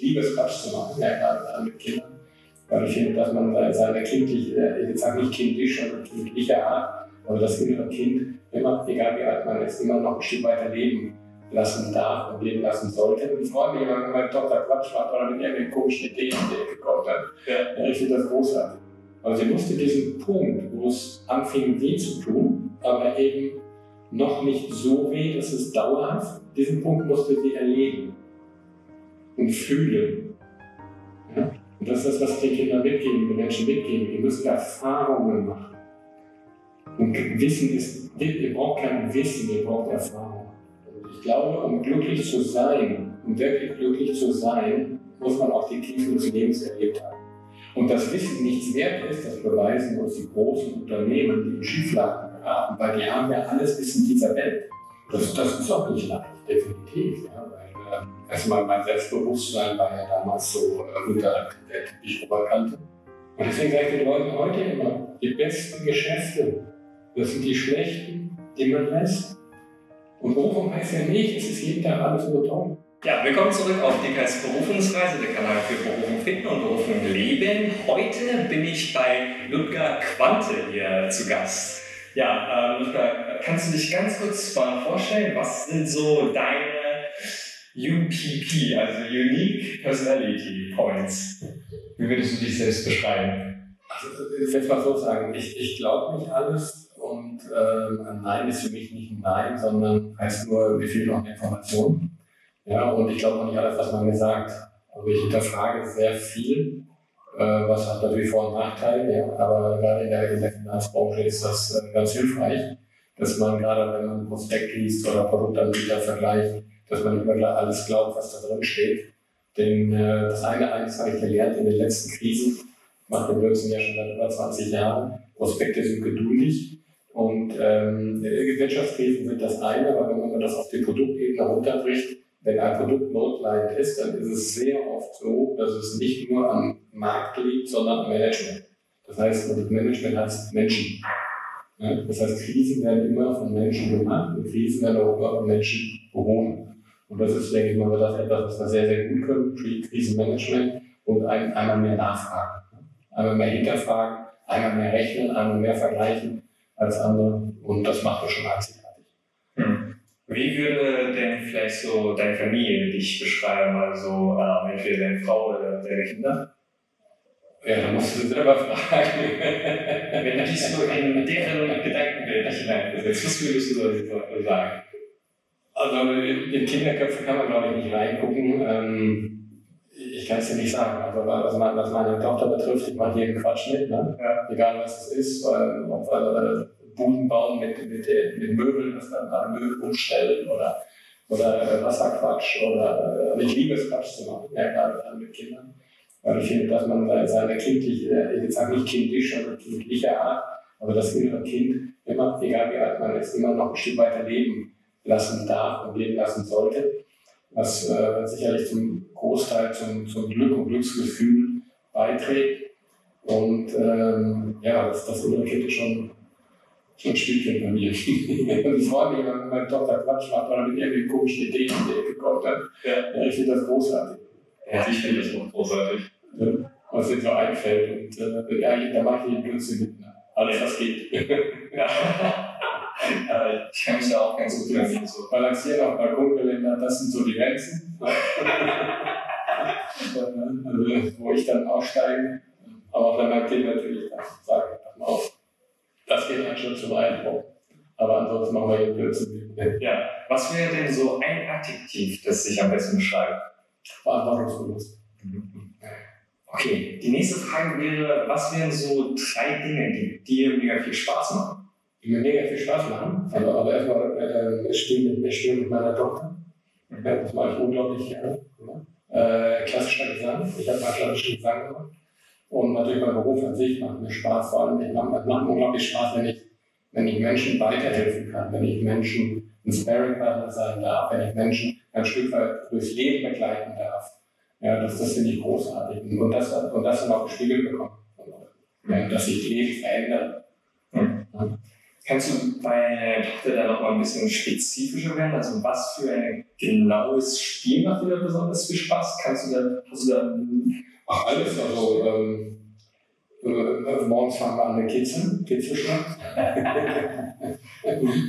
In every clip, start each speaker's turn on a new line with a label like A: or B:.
A: liebe es, Quatsch zu machen, ja, gerade mit Kindern. Weil ich finde, dass man seine kindliche, äh, ich sage nicht kindisch, sondern kindliche Art, aber das innere Kind immer, egal wie alt man ist, immer noch ein Stück weiter leben lassen darf und leben lassen sollte. Und ich freue mich immer, wenn meine Tochter Quatsch macht oder mit irgendwelchen komischen Ideen um die Ecke kommt. Ja. Ich finde das großartig. Also sie musste diesen Punkt, wo es anfing weh zu tun, aber eben noch nicht so weh, dass es dauerhaft, diesen Punkt musste sie erleben und fühlen. Ja? Und das ist das, was die Kinder mitgeben, die Menschen mitgeben. Die müssen Erfahrungen machen. Und Wissen ist, ihr braucht kein Wissen, ihr braucht Erfahrung. Ich glaube, um glücklich zu sein, um wirklich glücklich zu sein, muss man auch die Tiefen des Lebens erlebt haben. Und das Wissen nichts wert ist, das beweisen uns die großen Unternehmen, die in Schieflagen geraten, weil die haben ja alles Wissen dieser Welt. Das, das ist auch nicht leicht, definitiv. Ja, äh, erstmal mein Selbstbewusstsein war ja damals so äh, unter der Teppichoberkante. Und deswegen sage ich den Leuten heute immer, die besten Geschäfte, das sind die schlechten, die man lässt. Und Berufung heißt ja nicht, es ist jeden Tag alles nur toll.
B: Ja, willkommen zurück auf DKs Berufungsreise, der Kanal für Berufung finden und Berufung leben. Heute bin ich bei Ludger Quante hier zu Gast. Ja, äh, Ludger, kannst du dich ganz kurz mal vorstellen, was sind so deine UPP, also Unique Personality Points? Wie würdest du dich selbst beschreiben?
A: Also, ich will mal so sagen, ich, ich glaube nicht alles und äh, ein Nein ist für mich nicht ein Nein, sondern heißt nur, wie viel noch Informationen. Ja, und ich glaube auch nicht alles, was man gesagt. Also ich hinterfrage sehr viel, äh, was hat natürlich Vor- und Nachteile, ja, aber gerade in der, in der Finanzbranche ist das äh, ganz hilfreich, dass man gerade, wenn man ein Prospekt liest oder Produktanbieter vergleicht, dass man nicht immer alles glaubt, was da drin steht. Denn äh, das eine, eines habe ich gelernt in den letzten Krisen, ich mache den Blödsinn ja schon seit über 20 Jahren, Prospekte sind geduldig und ähm, Wirtschaftskrisen sind das eine, aber wenn man das auf die Produktebene runterbricht, wenn ein Produkt notleidend ist, dann ist es sehr oft so, dass es nicht nur am Markt liegt, sondern am Management. Das heißt, Management heißt Menschen. Das heißt, Krisen werden immer von Menschen gemacht und Krisen werden auch immer von Menschen behoben. Und das ist, denke ich mal, das etwas, was wir sehr, sehr gut können, Krisenmanagement und ein, einmal mehr nachfragen. Einmal mehr hinterfragen, einmal mehr rechnen, einmal mehr vergleichen als andere. Und das macht uns schon einzigartig.
B: Hm. Wie würde denn vielleicht so deine Familie dich beschreiben? Also äh, entweder deine Frau oder deine Kinder?
A: Ja, da musst du selber fragen.
B: Wenn du dich so in deren Gedankenwelt hineinversetzt, was würdest du da sagen?
A: Also in Kinderköpfe kann man, glaube ich, nicht reingucken. Ähm, ich kann es dir nicht sagen. Also was, was meine Tochter betrifft, ich mache jeden Quatsch mit. Ne? Ja. Egal was es ist, ob wir Buden bauen mit, mit, mit Möbeln, dass dann alle Möbel umstellen oder, oder Wasserquatsch oder äh, ich liebe es Quatsch zu machen, ja, gerade mit Kindern. Weil ich finde, dass man seine kindliche, ich sage nicht kindisch, sondern kindliche Art, aber das innere Kind immer, egal wie alt man ist, immer noch ein Stück weiter leben lassen darf und leben lassen sollte, was äh, sicherlich zum Großteil zum, zum Glück und Glücksgefühl beiträgt. Und ähm, ja, das, das innere Kind ist schon, schon ein Stückchen bei mir. ich freue mich, wenn meine Tochter Quatsch macht oder mit irgendwie komischen Ideen in die Ecke kommt. Dann, ja. ich finde das großartig.
B: Ja, ich finde das auch großartig.
A: Ja, was mir so einfällt. Und äh, ja, da mache ich den Blödsinn mit. Ne? Alles, was geht. ja.
B: ich kann mich da auch ganz gut
A: dran so. Balancieren auf Balkongeländer, das sind so die Grenzen. also, wo ich dann aussteige. Aber auch wenn mein Kind natürlich sagt, pass mal auf, das geht ein Schritt zu weit. Aber ansonsten machen wir hier Blödsinn.
B: Ja, was wäre denn so ein Adjektiv, das sich am besten beschreibt?
A: Verantwortungsbewusst.
B: Okay, die nächste Frage wäre, was wären so drei Dinge, die dir mega viel Spaß machen?
A: Die mir mega viel Spaß machen. Also, aber erstmal äh, spielen, mit, spielen mit meiner Tochter. Das mache ich unglaublich gerne. Äh, klassischer Gesang. Ich habe mal klassischen Gesang gemacht. Und natürlich mein Beruf an sich macht mir Spaß. Vor allem, ich macht, macht mir unglaublich Spaß, wenn ich, wenn ich Menschen weiterhelfen kann, wenn ich Menschen ein Sparing-Partner sein darf, wenn ich Menschen ein Stück weit durchs Leben begleiten darf. Ja, das, das finde ich großartig. Und das, und das dann auch gespiegelt bekommen. Ja, dass sich Leben verändert.
B: Mhm. Kannst du bei deiner Tochter da noch mal ein bisschen spezifischer werden? Also was für ein genaues Spiel macht dir da besonders viel Spaß? Kannst du da, hast du da
A: Ach, alles. Also, ähm, äh, morgens fangen wir an mit Kitzeln, Kitzelschlag.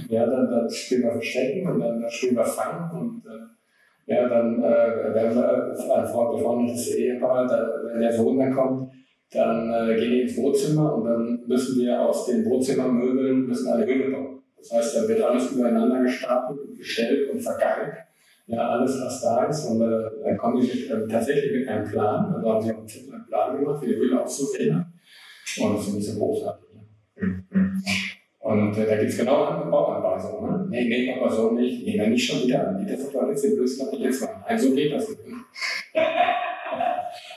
A: ja, dann, dann spielen wir Verstecken und dann, dann spielen wir Fangen und äh, ja, dann äh, werden wir ein befreundetes Ehepaar, wenn der Sohn dann kommt, dann äh, gehen die ins Wohnzimmer und dann müssen wir aus den Wohnzimmermöbeln müssen eine Höhle bauen. Das heißt, da wird alles übereinander gestapelt und gestellt und vergeigt. Ja, alles, was da ist. Und äh, dann kommen die äh, tatsächlich mit einem Plan. Also haben sie auch einen Plan gemacht, wie die Höhle auszusehen hat. Und das finde ich so großartig. Ne? Mhm. Und äh, da gibt es genau andere Bauanweisungen. Ne? Nee, nee, aber so nicht. Nee, dann nicht schon wieder an. Das ist doch jetzt den Blödsinn, was ich jetzt mache. Also geht das nicht.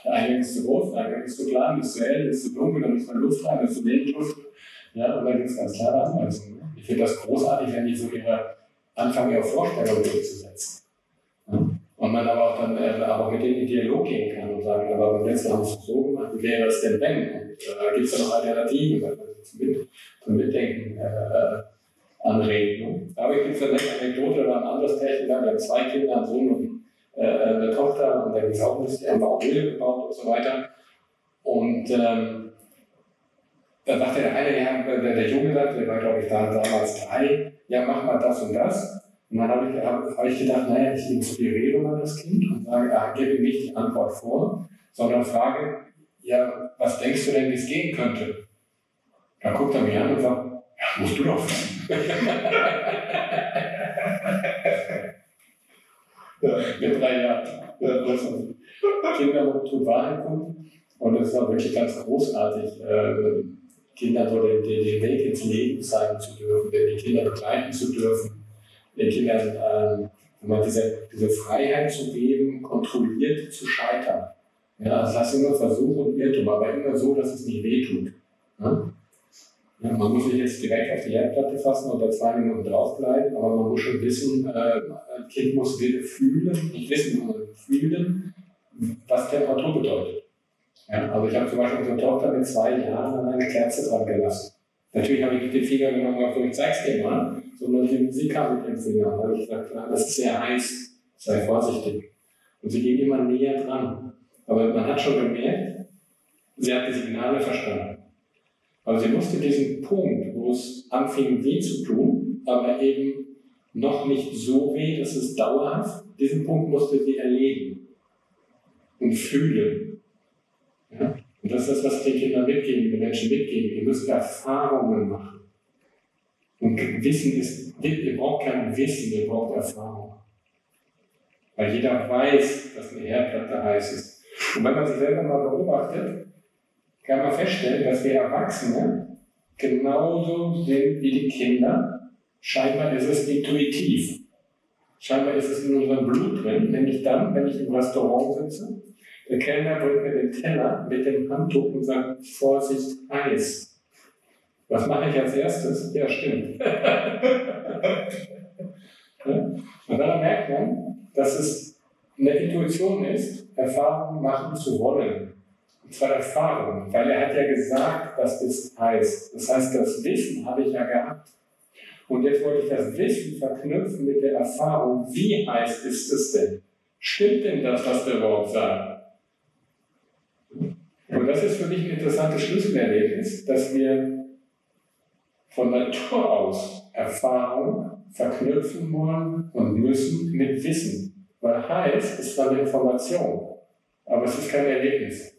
A: Der Eingang ist zu groß, der Eingang ist zu klein, ist zu hell, ist zu dunkel, dann ist man Luft rein, ist zu wenig Luft. Ja, und dann gibt es ganz klare Anweisungen. Ne? Ich finde das großartig, wenn die so ihre anfangen, ihre Vorstellungen durchzusetzen. Und man aber auch dann äh, aber mit denen in Dialog gehen kann und sagen, aber beim letzten haben es so gemacht, wie wäre es denn wenn? Und äh, da gibt es ja noch Alternativen, weil man zum, Mit, zum Mitdenken äh, äh anregen. Ne? Ich gibt es eine Anekdote oder ein anderes Pärchen, wir haben zwei Kinder, einen Sohn und äh, eine Tochter, und da ging es auch ein bisschen, haben wir auch Höhle gebaut und so weiter. Und ähm, dann sagte der eine, ja, der, der Junge sagte, der war glaube ich da, damals drei, ja, mach mal das und das. Und dann habe ich, hab, hab ich gedacht, naja, ich inspiriere mal das Kind und sage, ah, gebe ihm nicht die Antwort vor, sondern frage, ja, was denkst du denn, wie es gehen könnte? Dann guckt er mich an und sagt, ja, musst du doch wissen. ja, mit drei Jahren. Ja, Kinder tut Wahrheiten und es war wirklich ganz großartig, äh, Kindern so den, den, Weg ins Leben zeigen zu dürfen, die Kinder begleiten zu dürfen den Kindern äh, diese, diese Freiheit zu geben, kontrolliert zu scheitern. Ja, also lass immer Versuch und Irrtum, aber immer so, dass es nicht wehtut. Ja? Man muss nicht jetzt direkt auf die Herdplatte fassen oder zwei Minuten draufbleiben, aber man muss schon wissen, äh, ein Kind muss fühlen, nicht wissen, sondern fühlen, was Temperatur bedeutet. Ja, also ich habe zum Beispiel unsere Tochter mit zwei Jahren an eine Kerze dran gelassen. Natürlich habe ich den Finger genommen und gesagt, ich zeig's dir mal sondern Musik kam mit dem Finger. Da habe ich gesagt, das ist sehr heiß, sei vorsichtig. Und sie ging immer näher dran. Aber man hat schon gemerkt, sie hat die Signale verstanden. Aber sie musste diesen Punkt, wo es anfing weh zu tun, aber eben noch nicht so weh, dass es dauerhaft, diesen Punkt musste sie erleben und fühlen. Und das ist das, was die Kinder mitgeben, die Menschen mitgeben. Ihr müsst Erfahrungen machen. Und Wissen ist, ihr braucht kein Wissen, ihr braucht Erfahrung. Weil jeder weiß, dass eine Herdplatte heiß ist. Und wenn man sich selber mal beobachtet, kann man feststellen, dass wir Erwachsene genauso sind wie die Kinder. Scheinbar ist es intuitiv. Scheinbar ist es in unserem Blut drin, nämlich dann, wenn ich im Restaurant sitze, der Kellner bringt mir den Teller mit dem Handtuch und sagt, Vorsicht, Eis. Was mache ich als erstes? Ja, stimmt. Und dann merkt man, dass es eine Intuition ist, Erfahrungen machen zu wollen. Und zwar Erfahrung, weil er hat ja gesagt, was das heißt. Das heißt, das Wissen habe ich ja gehabt. Und jetzt wollte ich das Wissen verknüpfen mit der Erfahrung. Wie heiß ist es denn? Stimmt denn das, was der überhaupt sagt? Und das ist für mich ein interessantes Schlüsselerlebnis, dass wir von Natur aus Erfahrung verknüpfen wollen und müssen mit Wissen. Weil heiß ist zwar eine Information, aber es ist kein Erlebnis.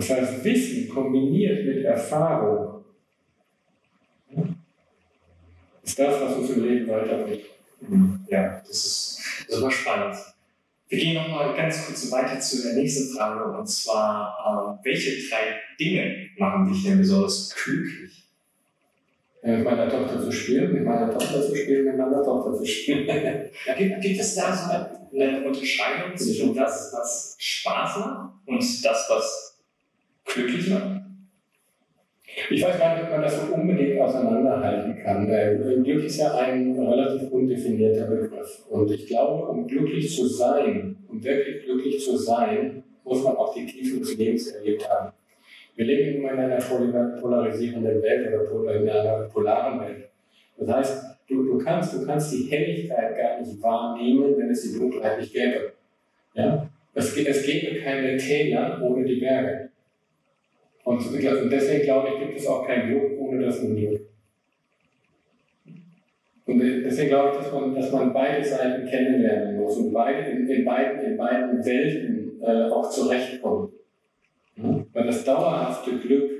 A: Das heißt, Wissen kombiniert mit Erfahrung ist das, was uns im Leben weiterbringt.
B: Ja, das ist, war spannend. Wir gehen nochmal ganz kurz weiter zu der nächsten Frage und zwar, äh, welche drei Dinge machen dich denn besonders glücklich?
A: mit meiner Tochter zu spielen, mit meiner Tochter zu spielen, mit meiner Tochter zu spielen.
B: gibt, gibt es da so eine Unterscheidung zwischen das, was Spaß macht und das, was glücklich macht?
A: Ich weiß gar nicht, ob man das so unbedingt auseinanderhalten kann. Glück ist ja ein relativ undefinierter Begriff. Und ich glaube, um glücklich zu sein, um wirklich glücklich zu sein, muss man auch die Tiefen des Lebens erlebt haben. Wir leben immer in einer polarisierenden Welt oder in einer polaren Welt. Das heißt, du, du, kannst, du kannst die Helligkeit gar nicht wahrnehmen, wenn es die Dunkelheit nicht gäbe. Ja? Es, es gäbe keine Täler ohne die Berge. Und deswegen glaube ich, gibt es auch kein Glück ohne das Unglück. Und deswegen glaube ich, dass man, dass man beide Seiten kennenlernen muss und beide, in, in, beiden, in beiden Welten äh, auch zurechtkommt. Ja? Weil das dauerhafte Glück,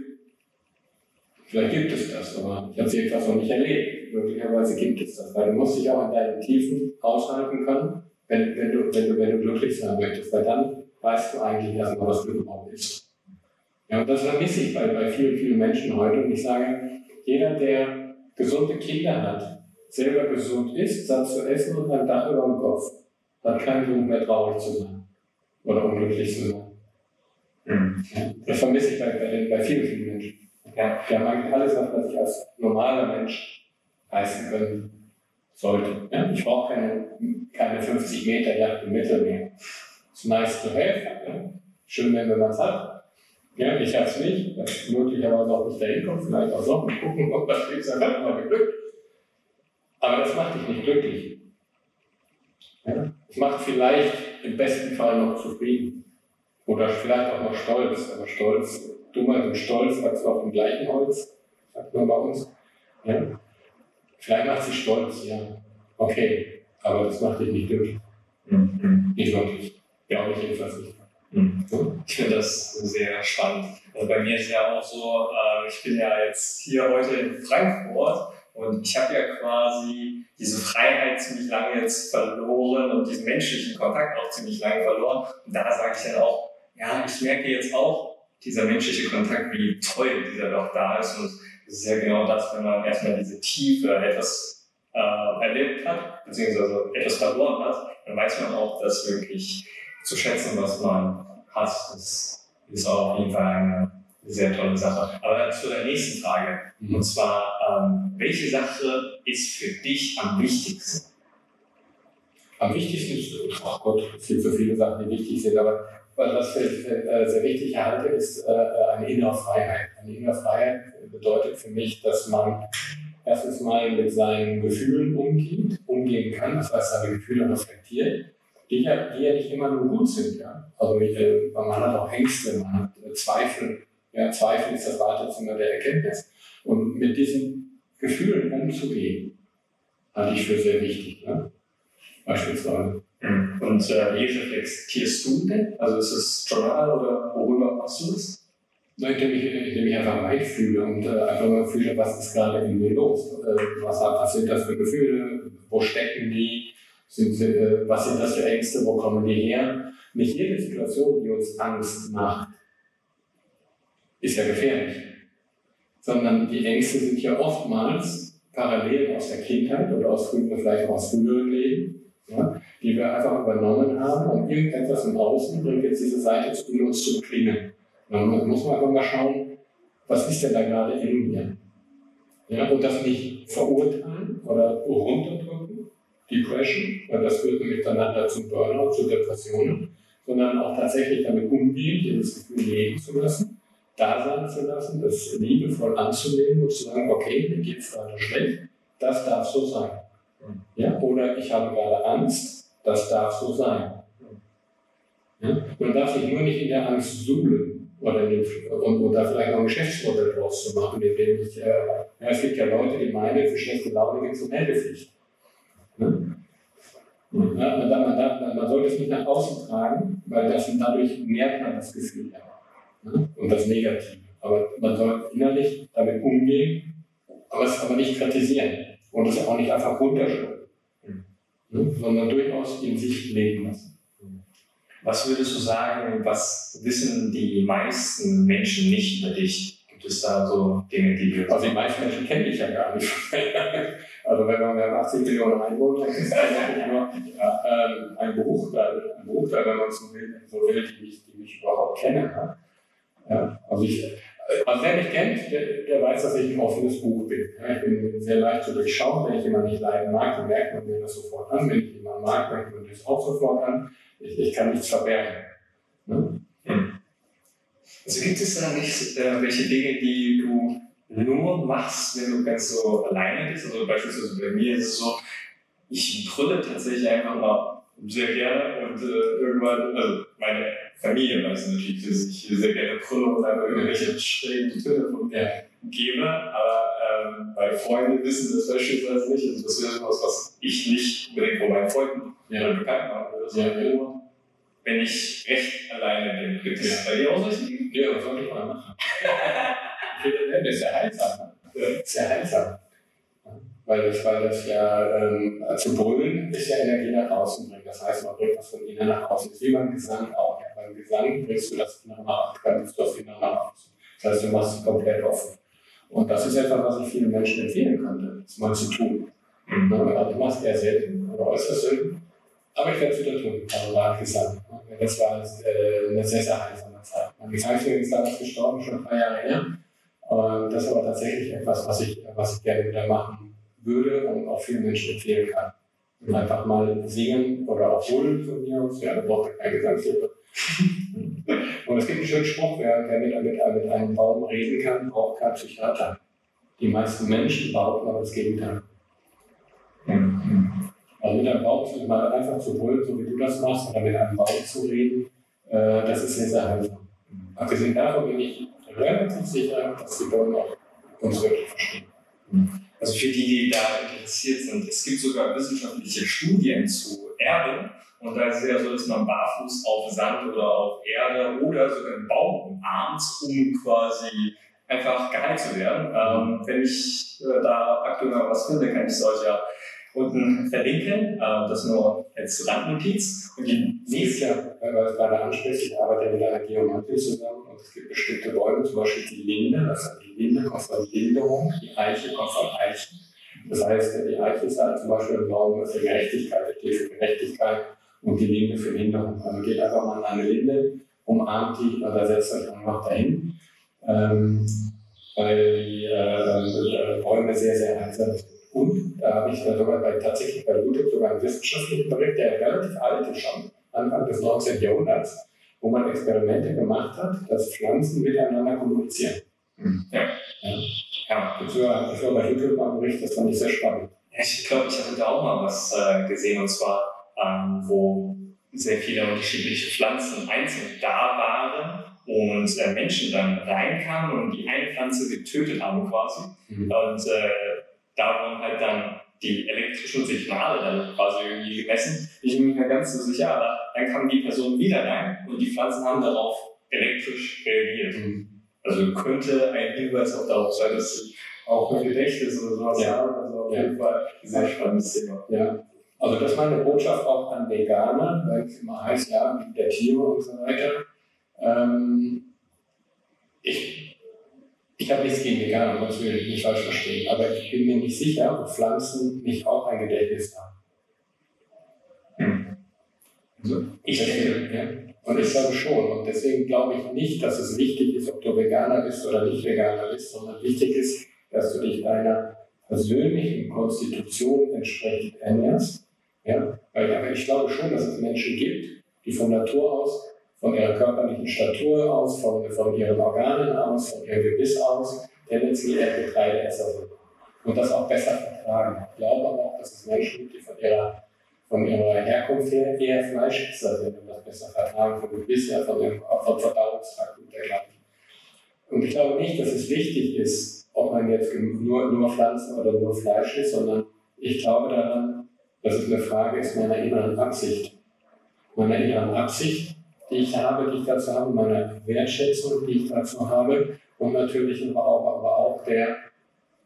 A: vielleicht gibt es das, aber ich habe es jedenfalls noch nicht erlebt. Möglicherweise gibt es das, weil du musst dich auch in deinen Tiefen aushalten können, wenn, wenn, du, wenn, du, wenn du glücklich sein möchtest, weil dann weißt du eigentlich erstmal, was Glück überhaupt ist. Ja, und das vermisse ich bei, bei vielen, vielen Menschen heute. Und ich sage, jeder, der gesunde Kinder hat, selber gesund isst, satt zu essen und ein Dach über dem Kopf, hat keinen Grund mehr traurig zu sein oder unglücklich zu sein. Mhm. Das vermisse ich bei, bei, bei vielen, vielen Menschen. Ja, die haben eigentlich alles, was sich als normaler Mensch leisten können sollte. Ja, ich brauche keine, keine 50 Meter Yacht im Mittelmeer. It's nice to have. Ja. Schön, wenn man es hat. Ja, ich habe es nicht, das möglicherweise auch nicht dahin kommt, vielleicht auch so. Mal gucken, ob das Schicksal hat mal geglückt. Aber das macht dich nicht glücklich. Ja? Es macht vielleicht im besten Fall noch zufrieden. Oder vielleicht auch noch stolz. Aber stolz, Dummheit und Stolz wachsen auf dem gleichen Holz, sagt man bei uns. Ja? Vielleicht macht sie stolz, ja. Okay, aber das macht dich nicht glücklich. Mhm. Nicht wirklich. Glaube ich jedenfalls nicht.
B: Mhm. Ich finde das sehr spannend. Also bei mir ist ja auch so, äh, ich bin ja jetzt hier heute in Frankfurt und ich habe ja quasi diese Freiheit ziemlich lange jetzt verloren und diesen menschlichen Kontakt auch ziemlich lange verloren. Und da sage ich dann auch, ja, ich merke jetzt auch, dieser menschliche Kontakt, wie toll dieser doch da ist. Und das ist ja genau das, wenn man erstmal diese Tiefe etwas äh, erlebt hat, beziehungsweise etwas verloren hat, dann weiß man auch, das wirklich zu schätzen, was man hat. Das ist auch auf jeden Fall eine sehr tolle Sache. Aber zu der nächsten Frage. Mhm. Und zwar, ähm, welche Sache ist für dich am wichtigsten?
A: Am wichtigsten ist, ach Gott, es gibt so viele Sachen, die wichtig sind, aber was ich äh, sehr wichtig halte, ist äh, eine innere Freiheit. Eine innere Freiheit bedeutet für mich, dass man erstens mal mit seinen Gefühlen umgeht, umgehen kann, das heißt, seine Gefühle reflektiert, die ja, die ja nicht immer nur gut sind. Ja? Also äh, man hat auch Ängste, man hat Zweifel, ja, Zweifel ist das Wartezimmer der Erkenntnis. Und mit diesen Gefühlen umzugehen, halte ich für sehr wichtig. Ne? Beispielsweise.
B: Und äh, wie reflektierst du denn? Also ist es Journal oder worüber machst du das?
A: Indem ich, indem ich einfach reinfühle und äh, einfach mal fühle, was ist gerade in mir los? Äh, was, was sind das für Gefühle? Wo stecken die? Sind äh, was sind das für Ängste? Wo kommen die her? Nicht jede Situation, die uns Angst macht, ist ja gefährlich. Sondern die Ängste sind ja oftmals parallel aus der Kindheit oder aus früheren, vielleicht auch aus früheren Leben, ja, die wir einfach übernommen haben und irgendetwas im Außen bringt jetzt diese Seite zu uns zu klingen. dann muss man einfach mal schauen, was ist denn da gerade in mir? Ja, und das nicht verurteilen oder runterdrücken, Depression, weil das führt nämlich dann zum Burnout, zu Depressionen, sondern auch tatsächlich damit umgehen, dieses Gefühl leben zu lassen da sein zu lassen, das liebevoll anzunehmen und zu sagen, okay, mir geht es gerade schlecht, das darf so sein. Ja? Oder ich habe gerade Angst, das darf so sein. Ja? Man darf sich nur nicht in der Angst suhlen oder den, und, und da vielleicht noch ein Geschäftsmodell draus zu machen, indem ich, äh, ja, es gibt ja Leute, die meinen, für schlechte Laune gibt es eine Meldepflicht. Ne? Ja, man, man, man, man, sollte es nicht nach außen tragen, weil das, dadurch nährt man das Gefühl. Ja ne? und das Negative. Aber man soll innerlich damit umgehen, aber es aber nicht kritisieren und es auch nicht einfach runterschlucken, mhm. ne? sondern durchaus in sich leben lassen.
B: Was würdest du sagen, was wissen die meisten Menschen nicht über dich? Gibt es da so Dinge, die wir.
A: Also die meisten Menschen kenne ich ja gar nicht. Also wenn man, wir haben 80 Millionen Einwohner, ist das nur ja, ähm, ein Bruchteil, ein Bruchteil, wenn man so will, so will die, mich, die mich überhaupt kennen. Ja. Also, ich, also wer mich kennt, der, der, weiß, dass ich ein offenes Buch bin. Ich bin sehr leicht zu durchschauen. Wenn ich jemanden nicht leiden mag, dann merkt man mir das sofort an. Wenn ich jemanden mag, merkt man das auch sofort an. Ich, ich kann nichts verbergen. Ne? Hm.
B: Also gibt es da nicht äh, welche Dinge, die du nur machst, wenn du ganz so alleine bist? Also beispielsweise bei mir ist es so, ich brülle tatsächlich einfach mal sehr gerne und äh, irgendwann, also meine Familie weiß natürlich, dass ich sehr gerne brülle und dann irgendwelche schrägen Töne von mir gebe, aber ähm, meine Freunde wissen das beispielsweise nicht. Also das wäre was, was ich nicht unbedingt von meinen Freunden ja. bekannt machen würde, sondern ja. nur, wenn ich recht alleine bin. Gibt es ja. bei dir auch solche?
A: Ja, das sollte ich mal machen. das ist ja heilsam. Das ist ja heilsam. Weil das, weil das ja, ähm, zu brüllen ist ja Energie nach außen bringen. Das heißt, man bringt was von innen nach außen. Das ist wie beim Gesang auch. Ja. Beim Gesang bringst du das nach außen, kannst du das Innere nach außen. Das heißt, du machst es komplett offen. Und das ist etwas, was ich vielen Menschen empfehlen könnte, das mal zu tun. Mhm. Also ich mache es eher selten oder äußerst selten. Aber ich werde es wieder tun, also war Gesang. Das war äh, eine sehr, sehr heilsame Zeit. Mein Gesangslehrer ist damals gestorben, schon ein paar Jahre her. Und das ist aber tatsächlich etwas, was ich, was ich gerne wieder machen würde und auch vielen Menschen empfehlen kann. Und einfach mal singen oder auch wohl von mir aus. Ja, da braucht man keine Gesangslehrer. und es gibt einen schönen Spruch, wer, wer mit, mit, mit einem Baum reden kann, braucht keinen Psychiater. Die meisten Menschen behaupten aber das Gegenteil. Also mit einem Baum mal einfach zu brüllen, so wie du das machst, oder mit einem Baum zu reden, äh, das ist sehr, sehr heilsam. Abgesehen davon bin ich relativ sicher, dass die Bäume auch uns wirklich verstehen.
B: Also für die, die da interessiert sind, es gibt sogar wissenschaftliche Studien zu Erde. Und da ist es ja so, dass man barfuß auf Sand oder auf Erde oder sogar einen Baum umarmt, um quasi einfach geheilt zu werden. Ähm, wenn ich äh, da aktuell mal was finde, kann ich es euch ja unten verlinken. Äh, das nur als Randnotiz.
A: Und die nächste Jahr, weil du es gerade ansprichst, ich arbeite mit einer Geomantin zusammen es gibt bestimmte Bäume, zum Beispiel die Linde, das ist die Linde kommt von Linderung, die Eiche kommt von Eichen. Das heißt, die Eiche ist halt zum Beispiel ein Baum für Gerechtigkeit, der steht für Gerechtigkeit und die Linde für Hinderung. Also geht einfach mal an eine Linde, umarmt die oder setzt euch einfach dahin. Ähm, weil die äh, Bäume sehr, sehr heilsam sind. Und da habe ich sogar bei, tatsächlich bei YouTube sogar einen wissenschaftlichen Bericht, der relativ alt ist schon, Anfang des 19. Jahrhunderts, wo man Experimente gemacht hat, dass Pflanzen miteinander kommunizieren.
B: Mhm. Ja. ja.
A: ja. Das war, bei YouTube mal ein Bericht, das fand ich sehr spannend.
B: Ich glaube, ich hatte da auch mal was äh, gesehen, und zwar, ähm, wo sehr viele unterschiedliche Pflanzen einzeln da waren und äh, Menschen dann reinkamen und die eine Pflanze getötet haben quasi. Mhm. Und äh, da wurden halt dann die elektrischen Signale dann quasi irgendwie gemessen. Ich bin mir nicht mehr ganz so sicher, aber dann kam die Person wieder rein und die Pflanzen haben darauf elektrisch reagiert. Mhm. Also könnte ein Hinweis auch darauf sein, dass sie auch ein Gedächtnis oder sowas ja. haben. Also auf jeden Fall ein sehr spannendes Thema.
A: Ja. Also das ist meine Botschaft auch an Veganer, weil es immer heißt, ja, der Tiere und so weiter. Ähm, ich ich habe nichts gegen Veganer, um das will ich nicht falsch verstehen, aber ich bin mir nicht sicher, ob Pflanzen nicht auch ein Gedächtnis haben. Hm. Also, ich denke, ja. Und ich glaube schon. Und deswegen glaube ich nicht, dass es wichtig ist, ob du Veganer bist oder nicht Veganer bist, sondern wichtig ist, dass du dich deiner persönlichen Konstitution entsprechend ernährst. Ja? Weil aber ich glaube schon, dass es Menschen gibt, die von Natur aus von ihrer körperlichen Statur aus, von, von ihren Organen aus, von ihrem Gebiss aus, tendenziell eher Getreideesser sind. Und das auch besser vertragen. Ich glaube aber auch, dass es Menschen gibt, die von ihrer, von ihrer Herkunft her eher Fleischesser sind und das besser vertragen, vom Gebiss her, von dem, vom Verdauungstrakt und dergleichen. Und ich glaube nicht, dass es wichtig ist, ob man jetzt nur, nur Pflanzen oder nur Fleisch ist, sondern ich glaube daran, dass es eine Frage ist meiner inneren Absicht. Meiner inneren Absicht, die ich habe, die ich dazu habe, meine Wertschätzung, die ich dazu habe und natürlich aber auch, aber auch der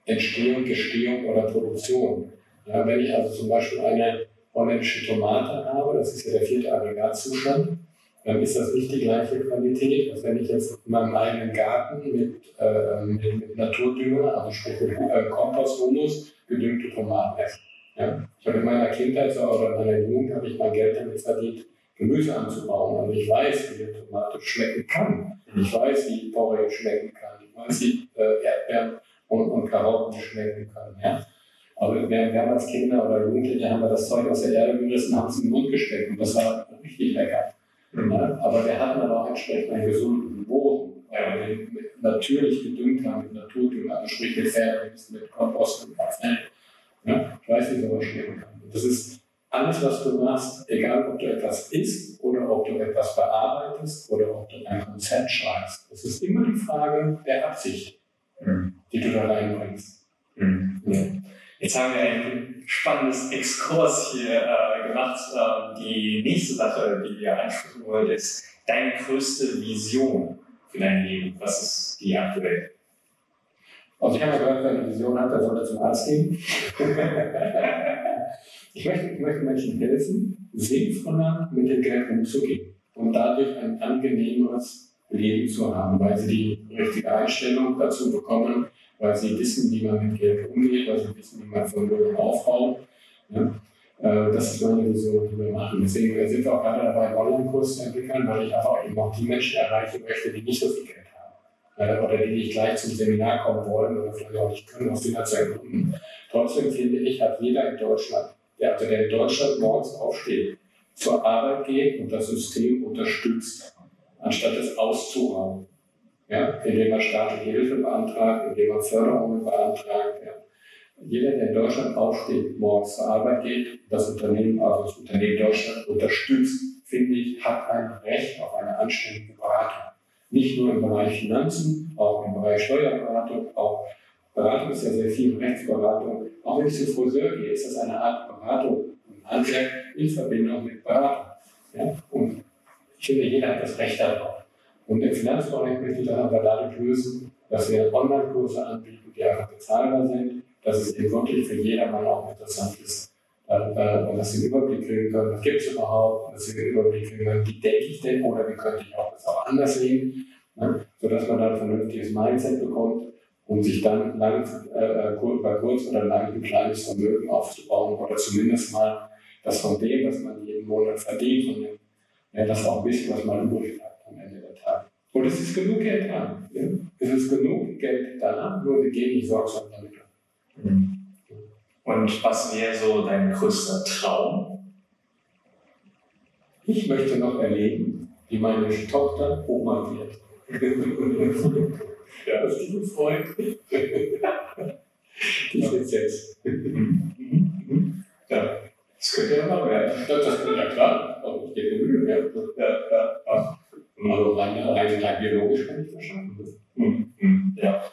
A: Entstehung, Gestehung oder Produktion. Ja, wenn ich also zum Beispiel eine holländische Tomate habe, das ist ja der vierte Aggregatzustand, dann ist das nicht die gleiche Qualität, als wenn ich jetzt in meinem eigenen Garten mit, äh, mit, mit Naturdünger, also sprich mit äh, Kompost, Humus, gedüngte Tomaten esse. Ja? Ich habe in meiner Kindheit oder in meiner Jugend habe ich mein Geld damit verdient, Gemüse anzubauen. Also ich weiß, wie eine Tomate schmecken kann. Mhm. Ich weiß, wie Porree schmecken kann. Ich weiß, wie äh, Erdbeeren und, und Karotten schmecken können. Ja? Aber wir, wir haben als Kinder oder Jugendliche haben wir das Zeug aus der Erde gerissen, haben es in den Mund gesteckt und das war richtig lecker. Mhm. Ja? Aber wir hatten aber auch entsprechend einen gesunden Boden. Ja? äh, natürlich gedüngt haben mit Naturdünger, also sprich mit Fairbanks, mit Kompost und Abfall. Ja, ich weiß, wie sowas schmecken kann. Das ist alles, was du machst, egal ob du etwas isst oder ob du etwas bearbeitest oder ob du ein Konzept schreibst, es ist immer die Frage der Absicht, mhm. die du da reinbringst.
B: Mhm. Ja. Jetzt haben wir ein spannendes Exkurs hier äh, gemacht. Ähm, die nächste Sache, die wir ansprechen wollen, ist deine größte Vision für dein Leben. Was ist die aktuell?
A: Also ich habe gehört, wer eine Vision hat, der sollte zum Arzt gehen. ich, möchte, ich möchte Menschen helfen, sinnvoller mit dem Geld umzugehen und dadurch ein angenehmeres Leben zu haben, weil sie die richtige Einstellung dazu bekommen, weil sie wissen, wie man mit Geld umgeht, weil sie wissen, wie man Vermögen aufbaut. Ja? Äh, das ist meine Vision, die wir machen. Deswegen sind wir auch gerade dabei, einen Online-Kurs zu entwickeln, weil ich einfach eben auch die Menschen erreichen möchte, die nicht so viel Geld haben. Oder die nicht gleich zum Seminar kommen wollen oder vielleicht auch nicht können aus finanziellen Gründen. Trotzdem finde ich, hat jeder in Deutschland, der, also der in Deutschland morgens aufsteht, zur Arbeit geht und das System unterstützt, anstatt es auszuhauen. Ja, indem man staatliche Hilfe beantragt, indem man Förderungen beantragt. Ja. Jeder, der in Deutschland aufsteht, morgens zur Arbeit geht, das Unternehmen, also das Unternehmen Deutschland unterstützt, finde ich, hat ein Recht auf eine anständige Beratung. Nicht nur im Bereich Finanzen, auch im Bereich Steuerberatung, auch Beratung ist ja sehr viel Rechtsberatung. Auch wenn ich zum Friseur gehe, ist das eine Art Beratung, ein Handwerk in Verbindung mit Beratung. Ja? Und ich finde, jeder hat das Recht darauf. Und im Finanzbereich möchte ich das aber dadurch lösen, dass wir Online-Kurse anbieten, die einfach bezahlbar sind, dass es eben wirklich für jedermann auch interessant ist. Äh, und dass sie einen Überblick kriegen können, was gibt es überhaupt, dass sie einen Überblick kriegen können, wie denke ich denn oder wie könnte ich auch das auch anders sehen, ne? sodass man dann ein vernünftiges Mindset bekommt, um sich dann lang, äh, bei kurz oder lang ein kleines Vermögen aufzubauen oder zumindest mal das von dem, was man jeden Monat verdient, von dem, ja, das auch ein bisschen, was man übrig bleibt am Ende der Tage. Und es ist genug Geld da. Ja? Es ist genug Geld da, nur wir gehen nicht sorgsam damit
B: um. Und was wäre so dein größter Traum?
A: Ich möchte noch erleben, wie meine Tochter Oma wird. ja, das ist ein Freund. Die jetzt sechs. Ja, das könnte ja mal werden. Das, das ja klar, aber ich gebe Mühe. Ja, ja, ja. Also rein, rein, rein biologisch kann ich das schaffen.
B: Mhm. Ja.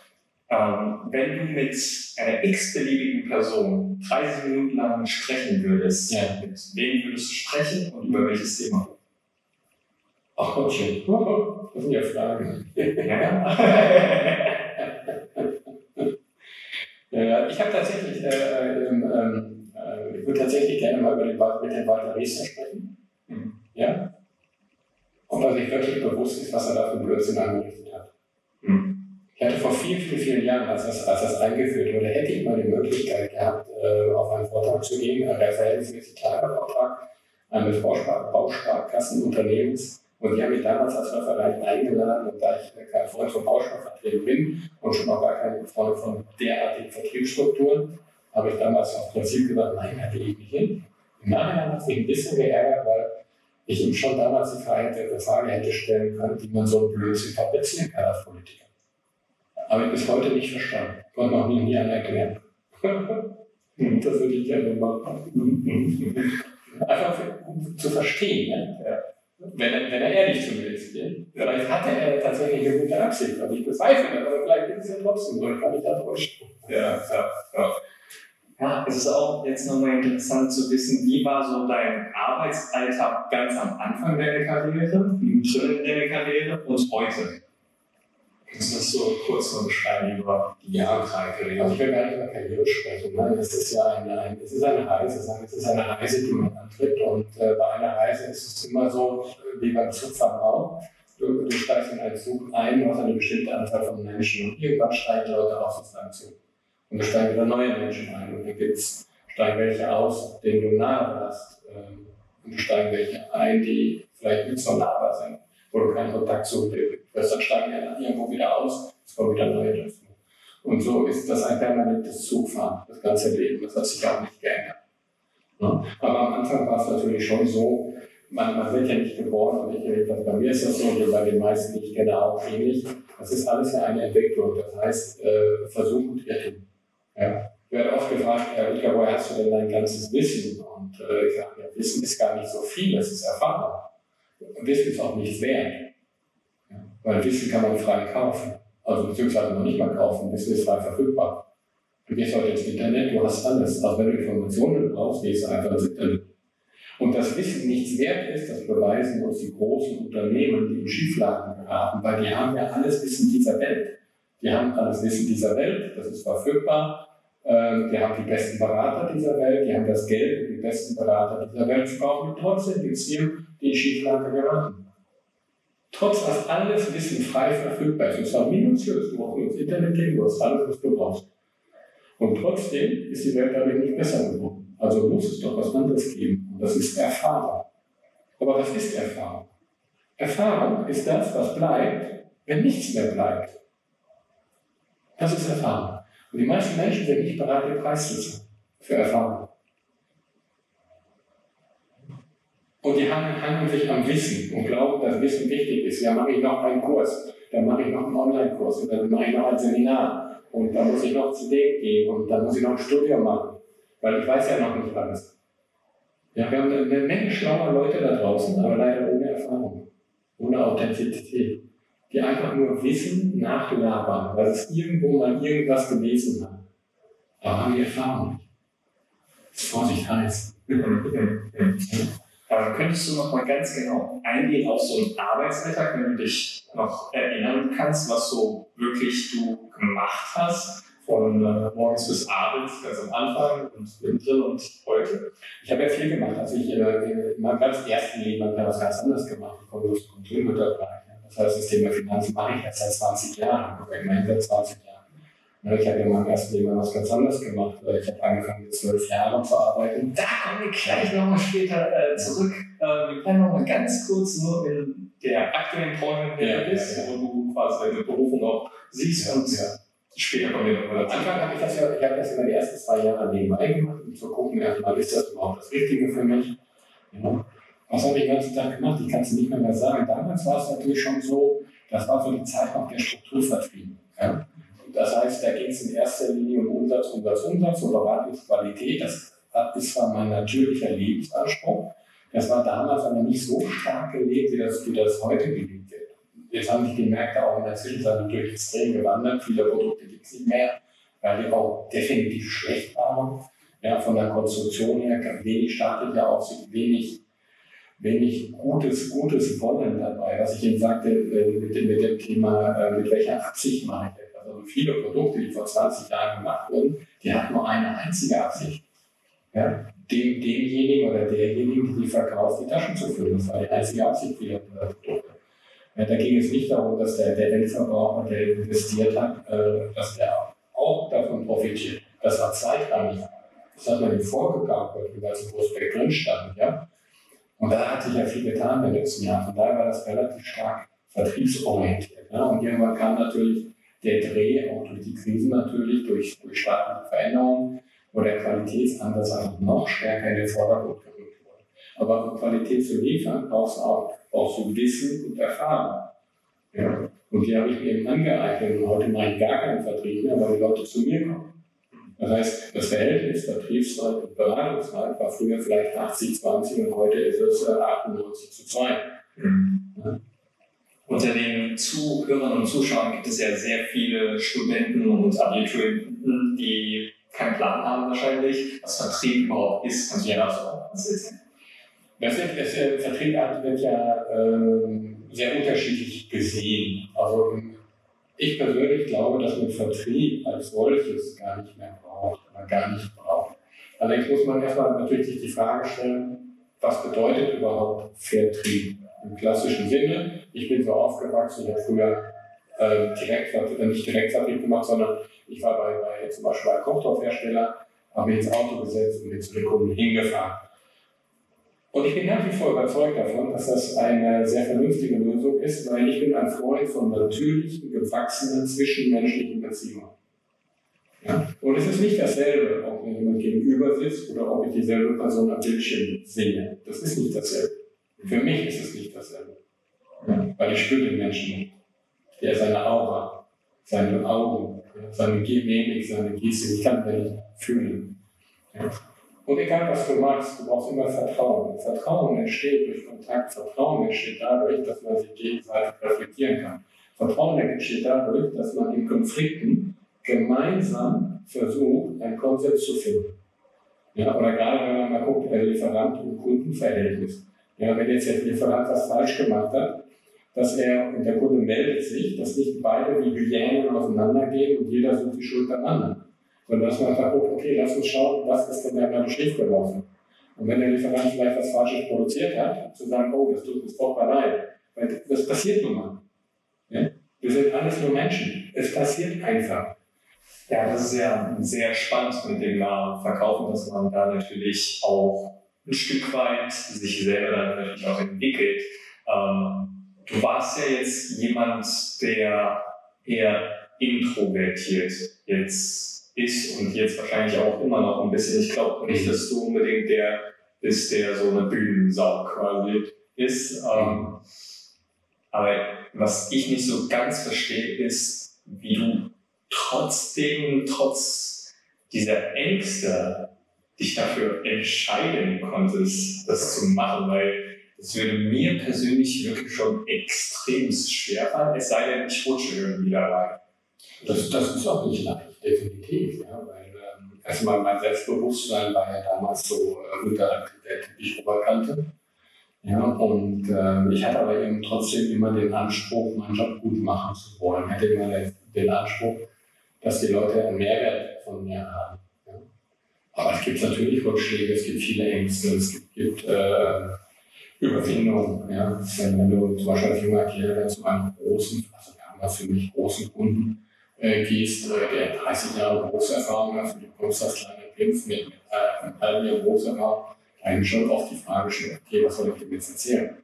B: Ähm, wenn du mit einer x-beliebigen Person 30 Minuten lang sprechen würdest, ja. mit wem würdest du sprechen und über welches Thema?
A: Ach Gottchen, das sind ja Fragen. Ja. ich habe tatsächlich, äh, ähm, äh, ich würde tatsächlich gerne mal über den, mit dem Walter Riester sprechen. Mhm. Ja? Und was ich wirklich bewusst ist, was er da für Blödsinn angerichtet hat. Mhm. Ich hatte vor vielen, vielen, vielen Jahren, als das, als das eingeführt wurde, hätte ich mal die Möglichkeit gehabt, äh, auf einen Vortrag zu gehen, ein verhältnismäßig kleiner Vortrag eines Bausparkassenunternehmens. Und die haben mich damals als Referent eingeladen und da ich kein Freund von Bausparverträgen bin und schon auch gar kein Freund von derartigen Vertriebsstrukturen, habe ich damals auf Prinzip gesagt, nein, da gehe ich nicht hin. Im Nachhinein hat sich ein bisschen geärgert, weil ich ihm schon damals die Frage hätte stellen können, wie man so ein Blödsinn fabrizieren kann als Politiker. Habe ich bis heute nicht verstanden. Konnte auch nie, einer erklären. das würde ich gerne machen. Einfach um zu verstehen. Ne? Ja. Wenn, er, wenn er ehrlich zu mir ist. Vielleicht hatte er tatsächlich eine gute Absicht, aber ich bezweifle das, aber vielleicht ist es ja trotzdem so. Ich kann mich da täuschen.
B: Ja, ja, ja. Ja, es ist auch jetzt nochmal interessant zu wissen, wie war so dein Arbeitsalltag ganz am Anfang deiner Karriere, mittendrin in deiner Karriere und heute? Kannst du das so kurz mal beschreiben über die Jahre Karriere?
A: Also ich will gar nicht über Karriere sprechen. Nein, es ist ja eine, es ist eine Reise. Es ist eine Reise, die man antritt. Und äh, bei einer Reise ist es immer so, wie beim Zugfahren auch. Du, du steigst in einen Zug ein, du hast eine bestimmte Anzahl von Menschen und irgendwann steigen Leute aus aus deinem Zug. Und da steigen wieder neue Menschen ein. Und dann gibt's, steigen welche aus, denen du nahe warst. Ähm, und steigen welche ein, die vielleicht nicht so nahbar sind wo du keinen Kontakt zu hast. Dann steigen ja irgendwo wieder aus, es kommen wieder neue dazu. Und so ist das ein permanentes Zugfahren, das ganze Leben. Das hat sich auch nicht geändert. Ja? Aber am Anfang war es natürlich schon so, man, man wird ja nicht geboren und ich, also bei mir ist das so, und bei den meisten, kenne, auch ähnlich. Das ist alles ja eine Entwicklung. Das heißt, äh, Versuch und Irrtum. Ja. Ich werde oft gefragt, Herr Rüdiger, woher hast du denn dein ganzes Wissen? Und äh, ich sage, ja, Wissen ist gar nicht so viel, es ist Erfahrung. Wissen ist auch nichts wert. Weil Wissen kann man frei kaufen. Also beziehungsweise noch nicht mal kaufen, Wissen ist frei verfügbar. Du gehst heute ins Internet, du hast alles. Also wenn du Informationen brauchst, gehst du einfach ins Internet. Und das Wissen nichts wert ist, das beweisen uns die großen Unternehmen, die in Schieflagen geraten, weil die haben ja alles Wissen dieser Welt. Die haben alles Wissen dieser Welt, das ist verfügbar. Ähm, die haben die besten Berater dieser Welt, die haben das Geld, um die besten Berater dieser Welt brauchen. Und trotzdem gibt es hier, die Schieflage geraten. Trotz dass alles Wissen frei verfügbar ist, und zwar minutiös, du brauchst ins Internet gehen, du hast alles, was du brauchst. Und trotzdem ist die Welt dadurch nicht besser geworden. Also muss es doch was anderes geben. Und das ist Erfahrung. Aber was ist Erfahrung? Erfahrung ist das, was bleibt, wenn nichts mehr bleibt. Das ist Erfahrung. Und die meisten Menschen sind nicht bereit, den Preis zu zahlen für Erfahrung. Und die hangen sich am Wissen und glauben, dass Wissen wichtig ist. Ja, mache ich noch einen Kurs, dann mache ich noch einen Online-Kurs und dann mache ich noch ein Seminar und dann muss ich noch zu dem gehen und dann muss ich noch ein Studium machen, weil ich weiß ja noch nicht alles. Ja, wir haben eine Menge schlauer Leute da draußen, aber leider ohne Erfahrung, ohne Authentizität, die einfach nur Wissen nachlabern, weil es irgendwo mal irgendwas gelesen hat. Aber haben die Erfahrung nicht. Vorsicht heiß.
B: Aber könntest du noch mal ganz genau eingehen auf so einen Arbeitsalltag, wenn du dich noch erinnern kannst, was so wirklich du gemacht hast? Von äh, morgens bis abends, ganz am Anfang und mittendrin und heute?
A: Ich habe ja viel gemacht. Also ich äh, in meinem ganz ersten Leben habe ich was ganz anderes gemacht. Ich komme aus dem Kulturmutterbereich. Das heißt, das Thema Finanzen mache ich erst seit 20 Jahren, oder immerhin seit 20 Jahren. Ich habe ja in meinem ersten Leben was ganz anderes gemacht. Ich habe angefangen, mit zwölf Jahren zu arbeiten.
B: Da kommen wir gleich nochmal später äh, zurück. Äh, wir bleiben nochmal ganz kurz nur in der aktuellen in der du bist, ja, ja. wo du quasi deine Berufung auch siehst
A: ja, und später kommen wir nochmal dazu. Am Anfang habe ich das ja, ich habe das immer die ersten zwei Jahre nebenbei gemacht, um zu gucken, erstmal ist das überhaupt das Richtige für mich. Ja. Was habe ich den ganzen Tag gemacht? Ich kann es nicht mehr, mehr sagen. Damals war es natürlich schon so, das war so die Zeit noch der Strukturvertrieb. Ja? Das heißt, da ging es in erster Linie um Umsatz, Umsatz, Umsatz und Beratungsqualität. Das ist zwar mein natürlicher Lebensanspruch. Das war damals aber nicht so stark gelebt, wie das, wie das heute gelebt wird. Jetzt haben sich die Märkte auch in der Zwischenzeit natürlich extrem gewandert. Viele Produkte gibt es nicht mehr, weil die auch definitiv schlecht waren. Ja, von der Konstruktion her wenig staatliche Aufsicht, wenig, wenig gutes, gutes Wollen dabei. Was ich eben sagte äh, mit, dem, mit dem Thema, äh, mit welcher Absicht mache ich also viele Produkte, die vor 20 Jahren gemacht wurden, die hatten nur eine einzige Absicht. Ja, dem, demjenigen oder derjenigen, die verkauft, die Taschen zu füllen. Das war die einzige Absicht vieler Produkte. Ja, da ging es nicht darum, dass der, der Endverbraucher, der investiert hat, äh, dass der auch davon profitiert. Das war zweitrangig. Das hat man ihm vorgegaukelt, weil es im Prospekt drin stand. Ja? Und da hat sich ja viel getan in den letzten Jahren. Von daher war das relativ stark vertriebsorientiert. Ja? Und irgendwann kam natürlich der Dreh, auch durch die Krise natürlich, durch, durch staatliche Veränderungen, wo der Qualitätsansatz einfach noch stärker in den Vordergrund gerückt wurde. Aber um Qualität zu liefern, brauchst du auch, brauchst du Wissen und Erfahrung. Ja? Und die habe ich mir eben angeeignet und heute mache ich gar keinen Vertrieb mehr, weil die Leute zu mir kommen. Das heißt, das Verhältnis Vertriebszeit und Beratungszeit war früher vielleicht 80, 20 und heute ist es 98 äh, zu 2. Mhm.
B: Ja? Unter den Zuhörern und Zuschauern gibt es ja sehr viele Studenten und Abiturienten, die keinen Plan haben wahrscheinlich, was Vertrieb überhaupt ist. Kannst du ja was erzählen?
A: Das wird, das, äh, Vertrieb wird ja äh, sehr unterschiedlich gesehen. Also ich persönlich glaube, dass man Vertrieb als solches gar nicht mehr gar nicht braucht. Allerdings muss man erstmal natürlich sich die Frage stellen, was bedeutet überhaupt Vertrieb? im klassischen Sinne. Ich bin so aufgewachsen, ich habe früher äh, direkt, äh, nicht Direktvertrieb gemacht, sondern ich war bei, bei zum Beispiel einem Kochtopfhersteller, habe mich ins Auto gesetzt und bin zu den Kunden hingefahren. Und ich bin nach wie vor überzeugt davon, dass das eine sehr vernünftige Lösung ist, weil ich bin ein Freund von natürlichen, gewachsenen, zwischenmenschlichen Beziehungen. Ja? Und es ist nicht dasselbe, ob mir jemand gegenüber sitzt oder ob ich dieselbe Person am Bildschirm sehe. Das ist nicht dasselbe. Für mich ist es nicht dasselbe. Ja, weil ich spüre den Menschen nicht. der seine Aura, seine Augen, seine Mimik, seine Geste, ich kann nicht fühlen. Und egal was du machst, du brauchst immer Vertrauen. Vertrauen entsteht durch Kontakt, Vertrauen entsteht dadurch, dass man sich gegenseitig reflektieren kann. Vertrauen entsteht dadurch, dass man in Konflikten gemeinsam versucht, einen Konsens zu finden. Ja, oder gerade wenn man mal guckt, Lieferant- und Kundenverhältnis. Ja, wenn jetzt der Lieferant was falsch gemacht hat, dass er, und der Kunde meldet sich, dass nicht beide wie Hyänen auseinandergehen und jeder sucht die Schuld am anderen. Sondern dass man guckt, okay, lass uns schauen, was ist denn da gerade schief gelaufen. Und wenn der Lieferant vielleicht was Falsches produziert hat, zu sagen, oh, das tut uns furchtbar leid. Weil das passiert nun mal. Ja? Wir sind alles nur Menschen. Es passiert einfach.
B: Ja, das ist ja sehr spannend mit dem Verkaufen, dass man da natürlich auch ein Stück weit sich selber dann natürlich auch entwickelt. Ähm, du warst ja jetzt jemand, der eher introvertiert jetzt ist und jetzt wahrscheinlich auch immer noch ein bisschen. Ich glaube nicht, dass du unbedingt der bist, der so eine Bühnensau quasi ist. Ähm, aber was ich nicht so ganz verstehe, ist, wie du trotzdem, trotz dieser Ängste, dich dafür entscheiden konntest, das zu machen, weil es würde mir persönlich wirklich schon extrem schwer fallen, es sei denn, ich rutsche irgendwie da rein.
A: Das, das ist auch nicht leicht, definitiv. Ja, weil ähm, erstmal mein Selbstbewusstsein war ja damals so äh, unter der Teppich Oberkante. Ja, und äh, ich hatte aber eben trotzdem immer den Anspruch, meinen Job gut machen zu wollen. Ich hatte immer den Anspruch, dass die Leute einen Mehrwert von mir haben. Ja. Aber es gibt natürlich Rückschläge, es gibt viele Ängste, es gibt, äh, Überwindung. Ja. Wenn, du zum Beispiel als junger Kerl zu einem großen, also wir haben da für mich großen Kunden äh, gehst, äh, der 30 Jahre Berufserfahrung hat, und du kommst als kleiner Pimpf mit, mit äh, einem halben Jahr Berufserfahrung, eigentlich schon oft die Frage stellt, okay, was soll ich dem jetzt erzählen?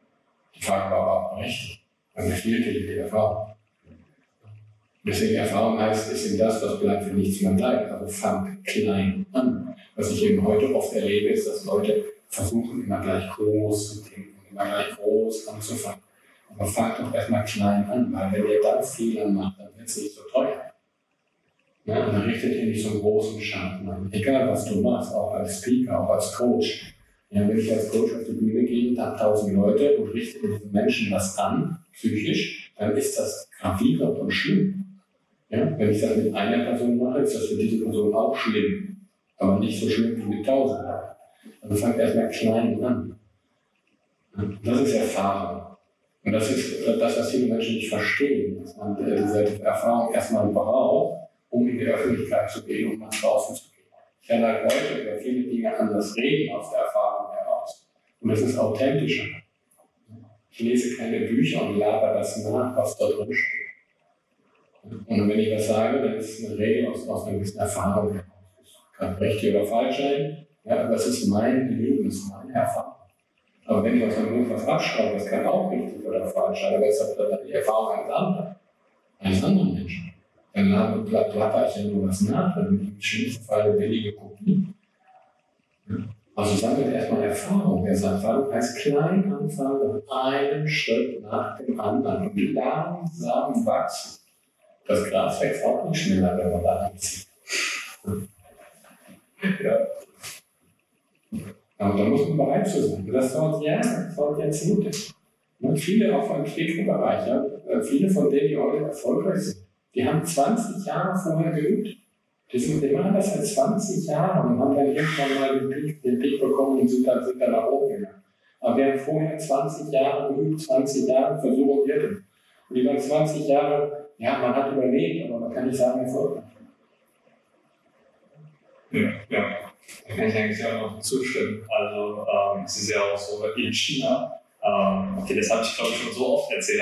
A: Die Frage war aber auch weil mir fehlte die Erfahrung. Deswegen Erfahrung heißt, ist eben das, was bleibt, wenn nichts mehr bleibt. Also fang klein an. Was ich eben heute oft erlebe, ist, dass Leute versuchen, immer gleich groß zu denken, immer gleich groß anzufangen. Aber fang doch erstmal klein an, weil wenn ihr dann Fehler macht, dann wird es nicht so teuer. Ja, und dann richtet ihr nicht so einen großen Schaden an. Egal, was du machst, auch als Speaker, auch als Coach. Ja, wenn ich als Coach auf die Bühne gehe, da tausend Leute und richte diesen Menschen was an, psychisch, dann ist das gravierend und schlimm. Ja? Wenn ich das mit einer Person mache, ist das für diese Person auch schlimm. Aber nicht so schlimm wie mit tausend. Also fangt erstmal klein an. Das ist Erfahrung. Und das ist das, was viele Menschen nicht verstehen, dass man äh, diese Erfahrung erstmal braucht, um in die Öffentlichkeit zu gehen und nach draußen zu gehen. Ich kann halt heute über viele Dinge anders reden aus der Erfahrung heraus. Und es ist authentischer. Ich lese keine Bücher und laber das nach, was da drin steht. Und wenn ich was sage, dann ist es eine Regel aus, aus einer gewissen Erfahrung heraus. Kann richtig oder falsch sein, ja, es ist mein Erlebnis, meine Erfahrung. Aber wenn ich aus meinem Mund was abschreibe, das kann auch richtig oder falsch sein, aber es ist die Erfahrung eines anderen, eines anderen Menschen. Dann plapper ich ja nur was nach, dann bin ich im schlimmsten Fall eine billige Kopie. Also sammelt erstmal Erfahrung. Erfahrung heißt klein anfangen und einen Schritt nach dem anderen langsam wachsen. Das Gras wächst auch nicht schneller, wenn man da anzieht. ja. Aber da muss man bereit zu sein. Das dauert Jahre, das dauert Jahrzehnte. Und viele auch im Bereich, ja, äh, viele von denen, die heute erfolgreich sind, die haben 20 Jahre vorher geübt. Die, sind, die machen das seit 20 Jahren und haben dann irgendwann mal den Peak, den Peak bekommen und sind dann, sind dann nach oben gegangen. Aber wir haben vorher 20 Jahre geübt, 20 Jahre Versuch und Irrtum. Und waren 20 Jahre ja, man hat überlebt, aber man kann nicht sagen, erfolgreich.
B: Ja, ja. Da kann ich eigentlich auch noch zustimmen. Also, ähm, es ist ja auch so in China, ähm, okay, das habe ich glaube ich schon so oft erzählt,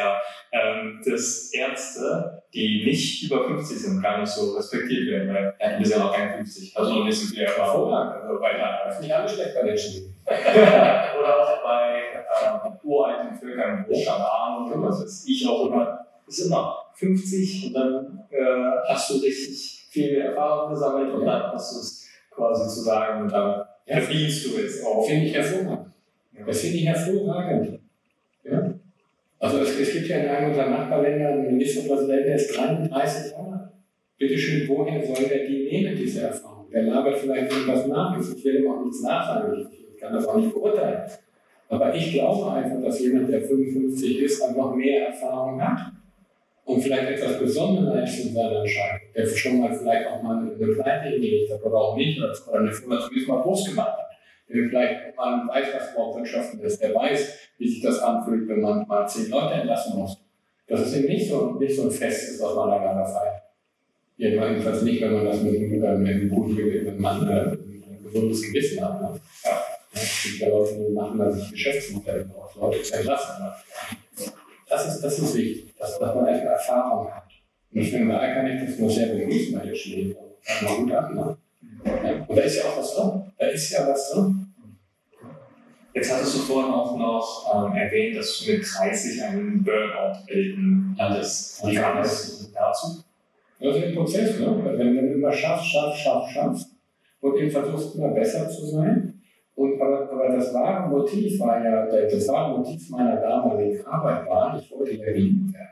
B: ähm, dass Ärzte, die nicht über 50 sind, gar nicht so respektiert werden, weil ja, die sind ja noch kein 50, also noch nicht so viel Erfahrung. Also weiter.
A: Das ist nicht alles schlecht bei den Chinesen.
B: Oder auch bei ähm, uralten Völkern, wo Schamanen und was weiß ich auch immer, ist immer 50 und dann äh, hast du richtig viel Erfahrung gesammelt und dann hast du es quasi zu sagen und dann ja, verdienst du es auch.
A: Finde ich hervorragend. Ja. Das finde ich hervorragend. Ja? Also es, es gibt ja in einem unserer Nachbarländer einen Ministerpräsidenten, der ist 33 Jahre. Bitte schön, woher soll der die nehmen, diese Erfahrung? Der labert vielleicht irgendwas nach, ich will ihm auch nichts nachsagen, ich kann das auch nicht beurteilen. Aber ich glaube einfach, dass jemand, der 55 ist, einfach mehr Erfahrung hat und vielleicht etwas Besonderer ist in seiner Entscheidung, der schon mal vielleicht auch mal eine Pleite hingelegt hat oder auch nicht, oder eine Firma zumindest mal groß gemacht hat, der vielleicht mal weiß, was überhaupt Wirtschaften ist, der weiß, wie sich das anfühlt, wenn man mal zehn Leute entlassen muss. Das ist eben nicht so, nicht so ein Fest, ist, was man da gerne feiert. Jedenfalls nicht, wenn man das mit, mit einem guten, wenn man äh, ein gesundes Gewissen hat. Ne? Ja. Gibt ja Leute, die machen da sich Geschäftsmodelle aus, Leute entlassen. Das ist, das ist wichtig, dass, dass man einfach Erfahrung hat. Und ich finde, da kann ich das nur sehr begrüßen bei der Schule. Mal gut an, ne? Ja, und da ist ja auch was drin. Da ist ja was drin.
B: Jetzt hattest du vorhin auch noch ähm, erwähnt, dass du mit 30 einen Burnout bilden hattest. Wie kam es dazu?
A: Das ist ein Prozess, ne? wenn du immer schaffst, schaffst, schaffst, schaffst und eben versuchst, immer besser zu sein. Und, aber, aber das wahre Motiv war ja, das wahre Motiv meiner damaligen Arbeit war, ich wollte ja geliebt werden.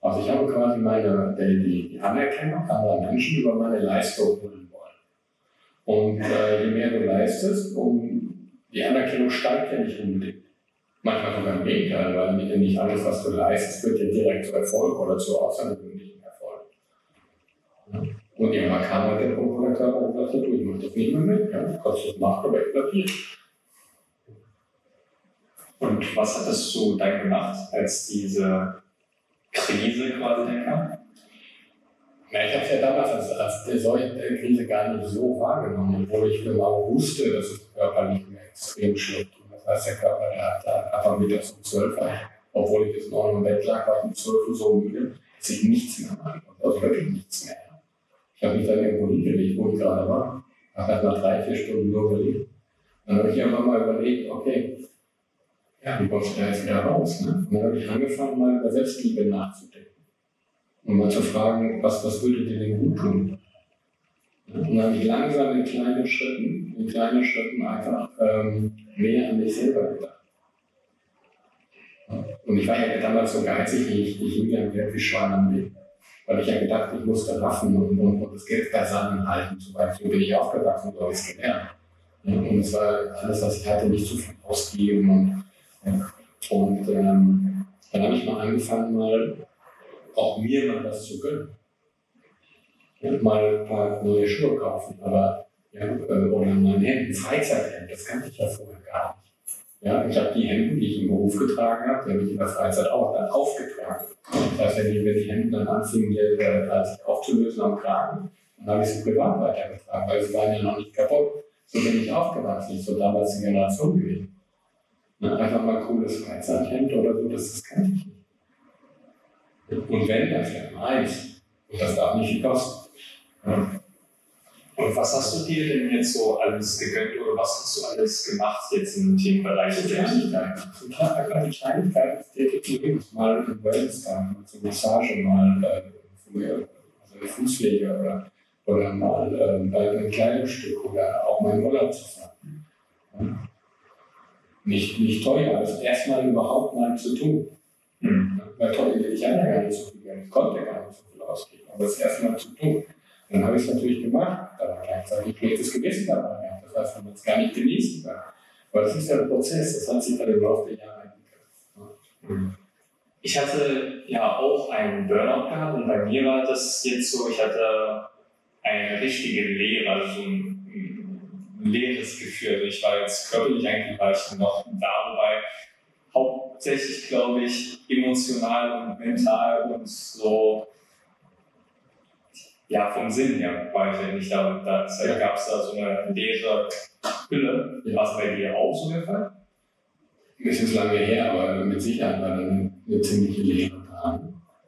A: Also ich habe quasi meine, die, die Anerkennung anderer Menschen über meine Leistung holen wollen. Und äh, je mehr du leistest, um die Anerkennung steigt ja nicht unbedingt. Manchmal sogar im Gegenteil, weil nicht alles, was du leistest, wird dir direkt zu Erfolg oder zu Erfolg. Und irgendwann kam halt der Punkt, wo Körper gesagt hat, du, ich mach das nicht mehr mit, ja, du kannst das machen, aber explodiert.
B: Und was hattest du dann gemacht, als diese Krise quasi dann kam?
A: Ja, ich habe es ja damals als, als der solche Krise gar nicht so wahrgenommen, obwohl ich genau wusste, dass es körperlich mir extrem schlecht ging. Das heißt, der Körper der hat da einfach mittags um 12 Uhr, obwohl ich 9 Uhr im Bett lag, war ich um 12 Uhr so müde, dass ich nichts mehr machen konnte. Also wirklich nichts mehr. Ich habe mich dann irgendwo hingelegt, wo ich gerade war. Habe halt nach drei, vier Stunden nur gelegt. Dann habe ich einfach mal überlegt, okay, ja, wie kommst du da jetzt wieder raus? Ne? Und dann habe ich angefangen, mal über Selbstliebe nachzudenken um mal zu fragen, was, was würde dir denn gut tun? Und dann habe ich langsam in kleinen Schritten, in kleinen Schritten einfach ähm, mehr an mich selber gedacht. Und ich war ja damals so geizig, wie ich, ich hing ja wie Schwan am Weg. Weil ich ja gedacht, ich musste raffen und, und, und das Geld beisammen halten. So weit so bin ich aufgewachsen, so habe es gelernt. Und es war alles, was ich hatte, nicht zu viel ausgeben. Und, und ähm, dann habe ich mal angefangen, mal auch mir mal was zu gönnen. Und mal ein paar neue Schuhe kaufen, aber ja, äh, oder mein Hemd, ein das kannte ich ja vorher gar nicht. Ja, ich habe die Hemden, die ich im Beruf getragen habe, die habe ich in der Freizeit auch dann aufgetragen. Das heißt, wenn die, wenn die Hemden dann anfingen, äh, sich aufzulösen am Kragen, dann habe ich sie privat weitergetragen, weil sie waren ja noch nicht kaputt. So bin ich aufgewachsen, so damals die Generation gewesen. einfach mal cooles Freizeithemd oder so, das, das kannte ich nicht. Und wenn, dann vielleicht eins. Und das darf nicht viel kosten. Ja.
B: Und was hast du dir denn jetzt so alles gegönnt oder was hast du alles gemacht jetzt im Themenbereich?
A: Die Kleinigkeiten. Ich habe einfach die Kleinigkeiten täglich mal ein Wellness-Tag, mal zur Massage, mal äh, also eine Fußpflege oder, oder mal äh, bei einem Kleidungsstück oder auch mal in Urlaub zu fahren. Ja. Nicht, nicht teuer, das erstmal überhaupt mal zu tun. Mhm. Weil toll, ich hatte gar nicht so viel ich konnte gar nicht so viel ausgeben, aber das erstmal zu tun. Dann habe ich es natürlich gemacht, war gleichzeitig schlechtes Gewissen dabei. Das heißt, man es gar nicht genießen kann. Weil das ist ja ein Prozess, das hat sich dann im Laufe der Jahre entwickelt.
B: Ich hatte ja auch einen Burnout gehabt und bei mir war das jetzt so, ich hatte eine richtige Leere, also ein, ein leeres Gefühl. Also ich war jetzt körperlich eigentlich war ich noch da, wobei hauptsächlich, glaube ich, emotional und mental und so, ja, vom Sinn her war ich ja nicht da. da ja. gab es da so eine leere Hülle. Ja. War es bei dir auch so der Fall?
A: Es ist lange her, aber mit Sicherheit war dann eine ziemliche Leere da.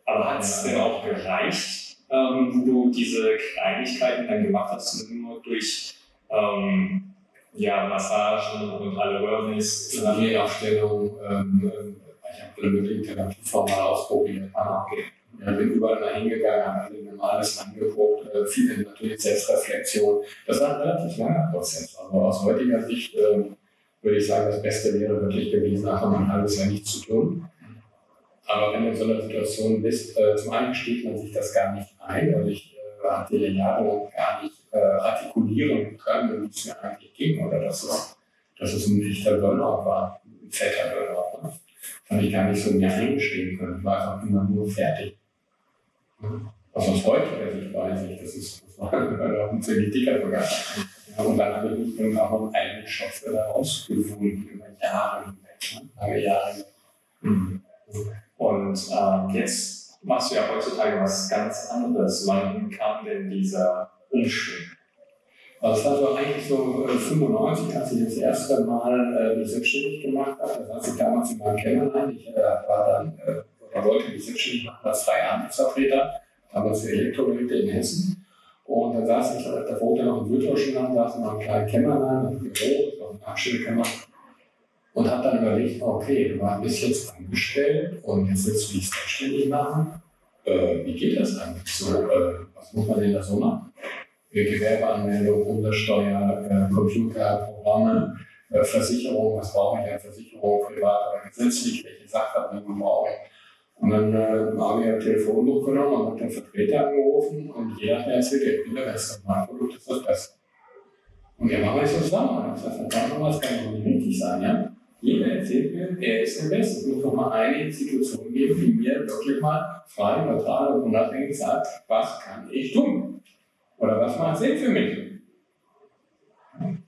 B: Aber hat es denn auch gereicht, ähm, wo du diese Kleinigkeiten dann gemacht hast, nur durch ähm, ja, Massagen und alle Wellness.
A: Diätaufstellung, ähm, ich habe alle möglichen Therapieformen mal ausprobiert. Ah, okay. Ja, bin überall mal hingegangen, habe alle Normales angeguckt, äh, viele natürlich Selbstreflexion. Das war ein relativ langer Prozess. Aber aus heutiger Sicht äh, würde ich sagen, das Beste wäre wirklich gewesen, einfach mal ein halbes Jahr nichts zu tun. aber wenn du in so einer Situation bist, äh, zum einen steht man sich das gar nicht ein. Also ich äh, hatte jahrelang gar nicht äh, artikulieren können, wie es mir eigentlich ging oder dass es, dass es ein echter Burnout war, ein fetter Burnout. Ne? Fand ich gar nicht so mir eingestehen können. Ich war einfach immer nur fertig. Also aus heutiger Sicht weiß ich, das ist das ein ziemlich dicker. Ja, und dann habe ich dann auch noch eigene Stoffe da rausgefunden über Jahre hinweg, lange Jahre.
B: Mhm. Und ähm, jetzt machst du ja heutzutage was ganz anderes. Wann kam denn dieser Umschwung?
A: Also es war so eigentlich so 95, äh, als ich das erste Mal äh, mich selbstständig gemacht habe. Das saß ich damals in meinem Kämmerlein. Ich äh, war dann, äh, oder wollte mich selbstständig machen als freie Amtsvertreter, damals für Elektrogeräte in Hessen. Und dann saß ich, da wohnte noch in Süddeutschland, saß in einem kleinen Kämmerlein, im Büro, das war eine Abstellkammer, und habe dann überlegt, okay, du warst jetzt angestellt und jetzt willst du dich selbstständig machen. Äh, wie geht das eigentlich so? Äh, was muss man denn da so machen? Gewerbeanmeldung, Umsatzsteuer, äh, Computerprogramme, äh, Versicherung, was brauche ich an Versicherung, privat oder gesetzlich, welche Sachverhalten brauche ich. Und dann äh, habe ich ein Telefonbuch genommen und habe den Vertreter angerufen und jeder hat mir erzählt, ich der Beste, mein Produkt ist das Beste. Und wir machen jetzt zusammen. Und ich sage, verdammt, das kann doch nicht richtig sein, ja? Jeder erzählt mir, er ist der Beste. Es muss doch mal eine Institution geben, die mir wirklich mal frei, neutral und unabhängig sagt, was kann ich tun? Oder was macht Sinn für mich?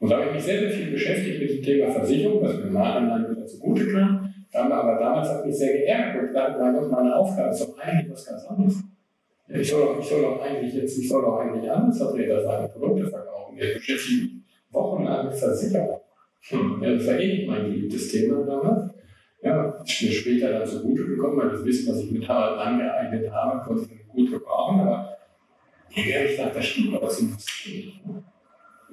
A: Und da habe ich mich sehr, sehr viel beschäftigt mit dem Thema Versicherung, was mir mal an wieder zugute kam. Aber damals hat mich sehr geärgert, und ich dachte, mein Gott, meine Aufgabe ist doch eigentlich was ganz anderes. Ich soll doch, ich soll doch eigentlich jetzt, ich soll doch eigentlich Handelsvertreter sein, Produkte verkaufen. Ich beschäftige mich wochenlang mit Versicherung. Hm. Ja, das war eh mein geliebtes Thema damals. Ja, ist mir später dann zugute gekommen, weil das Wissen, was ich mit Harald angeeignet habe, konnte ich gut gebrauchen. Aber ich ehrlich gesagt, das stimmt aber das nicht.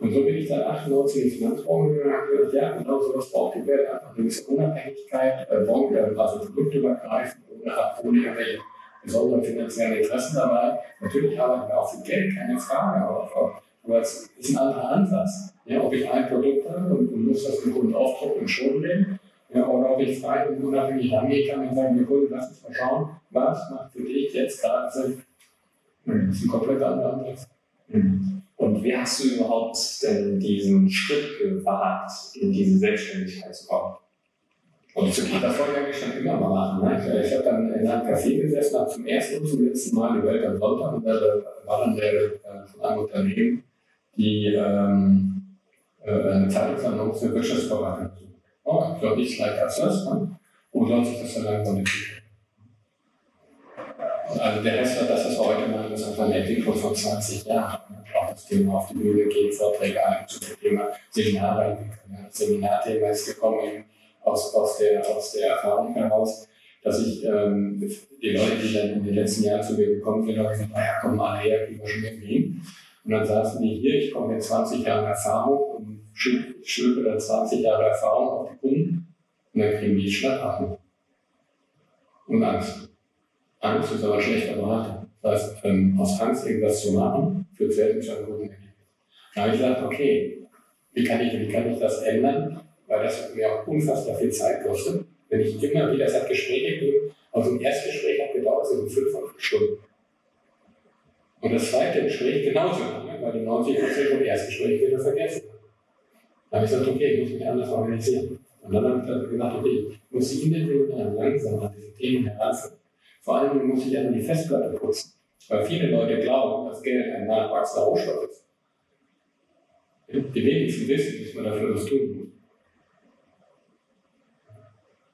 A: Und so bin ich dann 98 in die Finanzbranche gegangen und gesagt, ja, genau so was braucht die Welt einfach eine gewisse Unabhängigkeit, äh, Branche, also produktübergreifend, ohne, ohne irgendwelche besonderen finanziellen Interessen dabei. Natürlich arbeiten wir auch für Geld, keine Frage, aber, aber es ist ein anderer Ansatz. Ja, ob ich ein Produkt habe und, und muss das dem Kunden aufdrucken und schon nehmen, ja, oder ob ich frei und unabhängig rangehen kann und sagen, Kunde, lass uns mal schauen, was macht für dich jetzt gerade Sinn. Das ist ein komplett anderer Ansatz.
B: Mhm. Und wie hast du überhaupt denn diesen Schritt gewagt, in diese Selbstständigkeit zu kommen?
A: Und das wollte ich eigentlich schon immer mal machen. Ne? Ich, ich habe dann in einem Café gesessen, habe zum ersten und zum letzten Mal die Welt am Sonntag und da war dann der äh, von einem Unternehmen, die ähm, äh, eine Zeitungsannonce für Wirtschaftsberatung gesucht. Oh, ich glaube, ich like das. Ne? Wo soll sich das dann langsam entwickeln? Also der Rest hat das, was wir heute machen, ist einfach eine Entwicklung von 20 Jahren. Auch das Thema auf die Bühne gehen, Vorträge ein zu dem Thema Seminare entwickeln. Das Seminarthema ist gekommen aus, aus, der, aus der Erfahrung heraus, dass ich ähm, die Leute, die dann in den letzten Jahren zu mir gekommen sind, haben gesagt, naja, komm mal her, wie wir schon irgendwie. Und dann saßen die hier, ich komme mit 20 Jahren Erfahrung und schülpe dann 20 Jahre Erfahrung auf die Kunden und dann kriegen die Schnappatmung und Angst. Angst ist aber schlechter Berater. Das heißt, ähm, aus Angst irgendwas zu machen, führt selten zu einem guten Ergebnis. Da habe ich gesagt, okay, wie kann ich, wie kann ich das ändern? Weil das mir auch unfassbar viel Zeit kostet. Wenn ich immer wieder, es hat Gespräche gegeben, also ein Erstgespräch hat gedauert so fünf Stunden. Und das zweite Gespräch genauso lange, weil die 90 Prozent vom Erstgespräch wieder vergessen. Da habe ich gesagt, okay, ich muss mich anders organisieren. Und dann habe ich gedacht, okay, ich muss die individuell langsam an diese Themen heranführen. Vor allem muss ich an die Festplatte putzen. Weil viele Leute glauben, dass Geld ein nachwachsender Rohstoff ist. Die wenigsten wissen, dass man dafür was tun muss.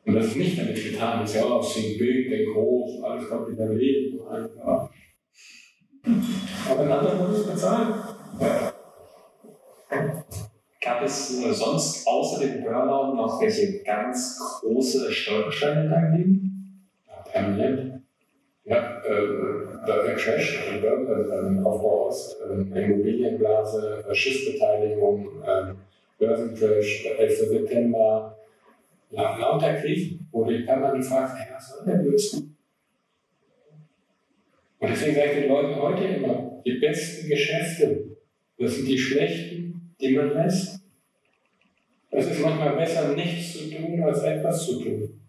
A: Und das ist nicht damit getan, dass ja aussehen, Bild, denk groß, alles kommt in dein Leben. Aber ein anderer muss es bezahlen.
B: Gab es sonst außer dem Burnout noch welche ganz große Stolpersteine in deinem Leben?
A: Ja, permanent. Ja, äh, der Crash, ein äh, Aufbau aus äh, Immobilienblase, äh, Schiffsbeteiligung, äh, Börsencrash, 11. September, ja, lauter Krisen, wo du permanent fragst, hey, was soll der Blödsinn? Und deswegen sage ich den Leuten heute immer, die besten Geschäfte, das sind die schlechten, die man lässt. Es ist manchmal besser, nichts zu tun, als etwas zu tun.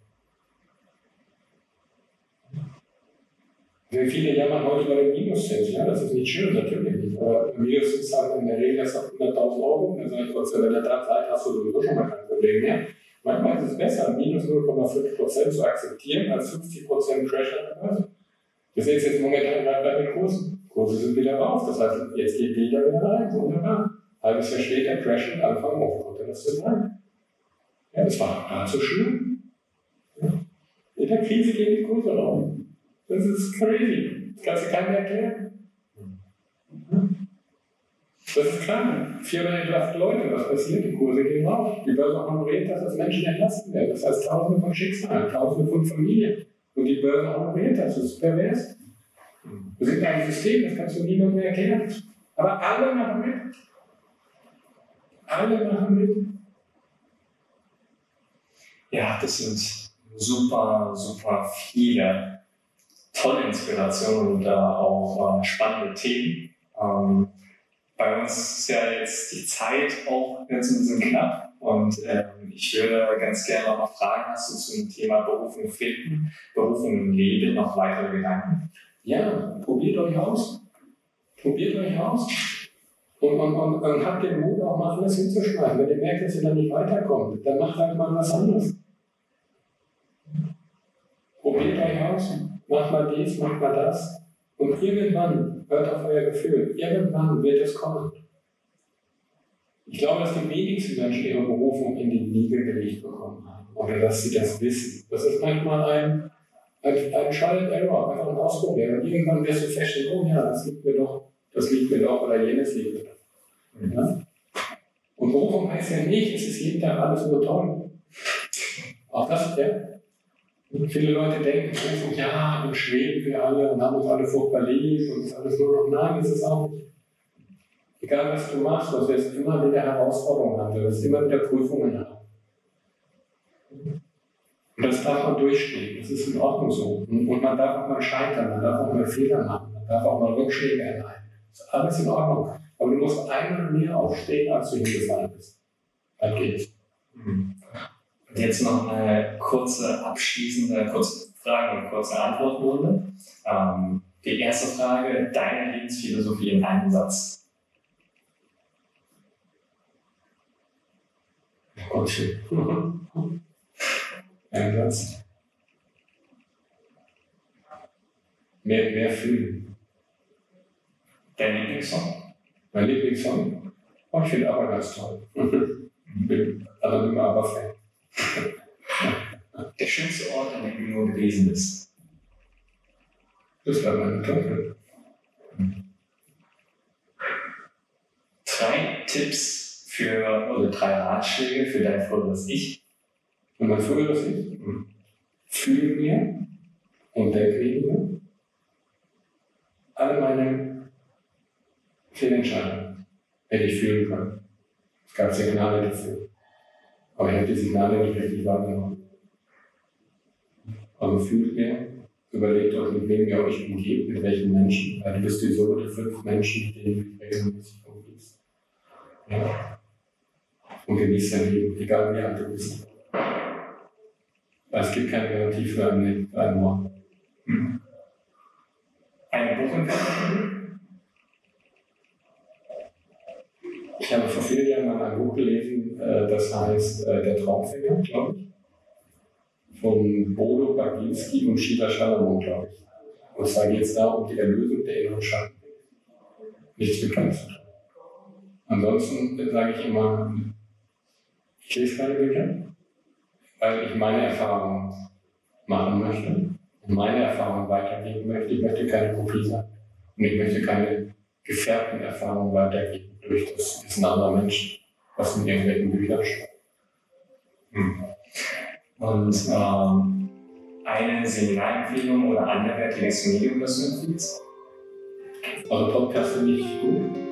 A: Sehr viele jammern heute über den Minuszins. Ja, das ist nicht schön, natürlich nicht. Aber Minuszins halt in der Regel erst ab 100.000 Euro. Dann sage ich trotzdem, wenn du da seid, hast du sowieso schon mal kein Problem mehr. Manchmal ist es besser, minus 0,5% zu akzeptieren, als 50% Crash an der Börse. Wir sehen es jetzt momentan gerade bei den Kursen. Kurse sind wieder rauf. Das heißt, jetzt geht wieder wieder rein. Wunderbar. Halbes Jahr später Crash und Anfang auf. Konnte das denn sein? Ja, das war so schlimm. Ja. In der Krise gehen die Kurse rauf. Das ist crazy. Das kannst du keinem erklären. Das ist klar. Firmen entlassen Leute. Was passiert? Die Kurse gehen rauf. Die Börse honoriert das, dass Menschen entlassen werden. Das heißt Tausende von Schicksalen, Tausende von Familien. Und die Börse honoriert das. Das ist pervers. Wir sind ein System, das kannst du niemandem mehr erklären. Aber alle machen mit. Alle machen mit.
B: Ja, das sind super, super viele tolle Inspirationen und auch äh, spannende Themen. Ähm, bei uns ist ja jetzt die Zeit auch ganz ein bisschen knapp und ähm, ich würde ganz gerne noch mal fragen, hast du zum Thema Berufung finden, Berufung Leben noch weitere Gedanken?
A: Ja, probiert euch aus. Probiert euch aus. Und, und, und, und habt den Mut, auch mal alles hinzuschreiben. Wenn ihr merkt, dass ihr da nicht weiterkommt, dann macht halt mal was anderes. Probiert euch aus. Macht mal dies, macht mal das. Und irgendwann, hört auf euer Gefühl, irgendwann wird es kommen. Ich glaube, dass die wenigsten Menschen ihre Berufung in die Wiege gelegt bekommen haben. Oder dass sie das wissen. Das ist manchmal ein, ein, ein Trial Error, einfach ein Ausprobieren. Und irgendwann wirst du feststellen, oh ja, das liegt mir doch, das liegt mir doch oder jenes liegt mir doch. Mhm. Ja? Und Berufung heißt ja nicht, es ist jeden Tag alles nur toll. Auch das, ja. Und viele Leute denken, so, ja, dann schweben wir alle und haben uns alle furchtbar lieb und ist alles nur noch, nein, ist es auch nicht. Egal was du machst, du wirst immer wieder Herausforderungen haben, du wirst immer wieder Prüfungen haben. Und das darf man durchstehen, das ist in Ordnung so. Und, man darf auch mal scheitern, man darf auch mal Fehler machen, man darf auch mal Rückschläge erleiden. Das ist alles in Ordnung. Aber du musst einmal mehr aufstehen, als du hingefallen bist. Dann geht's.
B: Mhm. Jetzt noch eine kurze abschließende, kurze Frage und kurze Antwortrunde. Ähm, die erste Frage, deine Lebensphilosophie in einem Satz.
A: Gottchen. Ein Satz. Mehr, mehr fühlen.
B: Dein Lieblingssong?
A: Mein Lieblingssong? Oh, ich finde aber ganz toll. ich bin aber immer aber Fan.
B: Der schönste Ort, an dem du nur gewesen bist.
A: Das war meine Tochter.
B: Drei Tipps für, oder drei Ratschläge für dein früheres Ich.
A: Und mein früheres Ich? Fühle mir und denke weniger. Alle meine Fehlentscheidungen hätte ich fühlen können. Es gab Signale dafür. Aber ich habe die Signale nicht richtig wahrgenommen. Also fühlt mir, überlegt euch, mit wem ihr euch umgebt, mit welchen Menschen. Weil du bist die Summe der fünf Menschen, mit denen du regelmäßig umgehst. Ja. Und genießt dein Leben, egal wie alt du bist. Weil es gibt keine Garantie für einen, für einen Mord. Hm.
B: Eine Buchempfehlung?
A: Ich habe vor vielen Jahren mal ein Buch gelesen, äh, das heißt äh, Der Traumfänger, glaube ich von Bodo Baginski und Sheila Shalomon, glaube ich. Und zwar geht es da um die Erlösung der inneren Schatten. Nichts Bekanntes. Ansonsten sage ich immer, ich lese keine Bücher, weil ich meine Erfahrungen machen möchte und meine Erfahrungen weitergeben möchte. Ich möchte keine Kopie sein. Und ich möchte keine gefärbten Erfahrungen weitergeben durch das Wissen anderer Menschen, was in irgendwelchen Büchern.
B: Hm. Und ähm, eine Seminarempfehlung oder anderwertiges Medium, das du empfiehlst?
A: Also Podcast finde ich gut.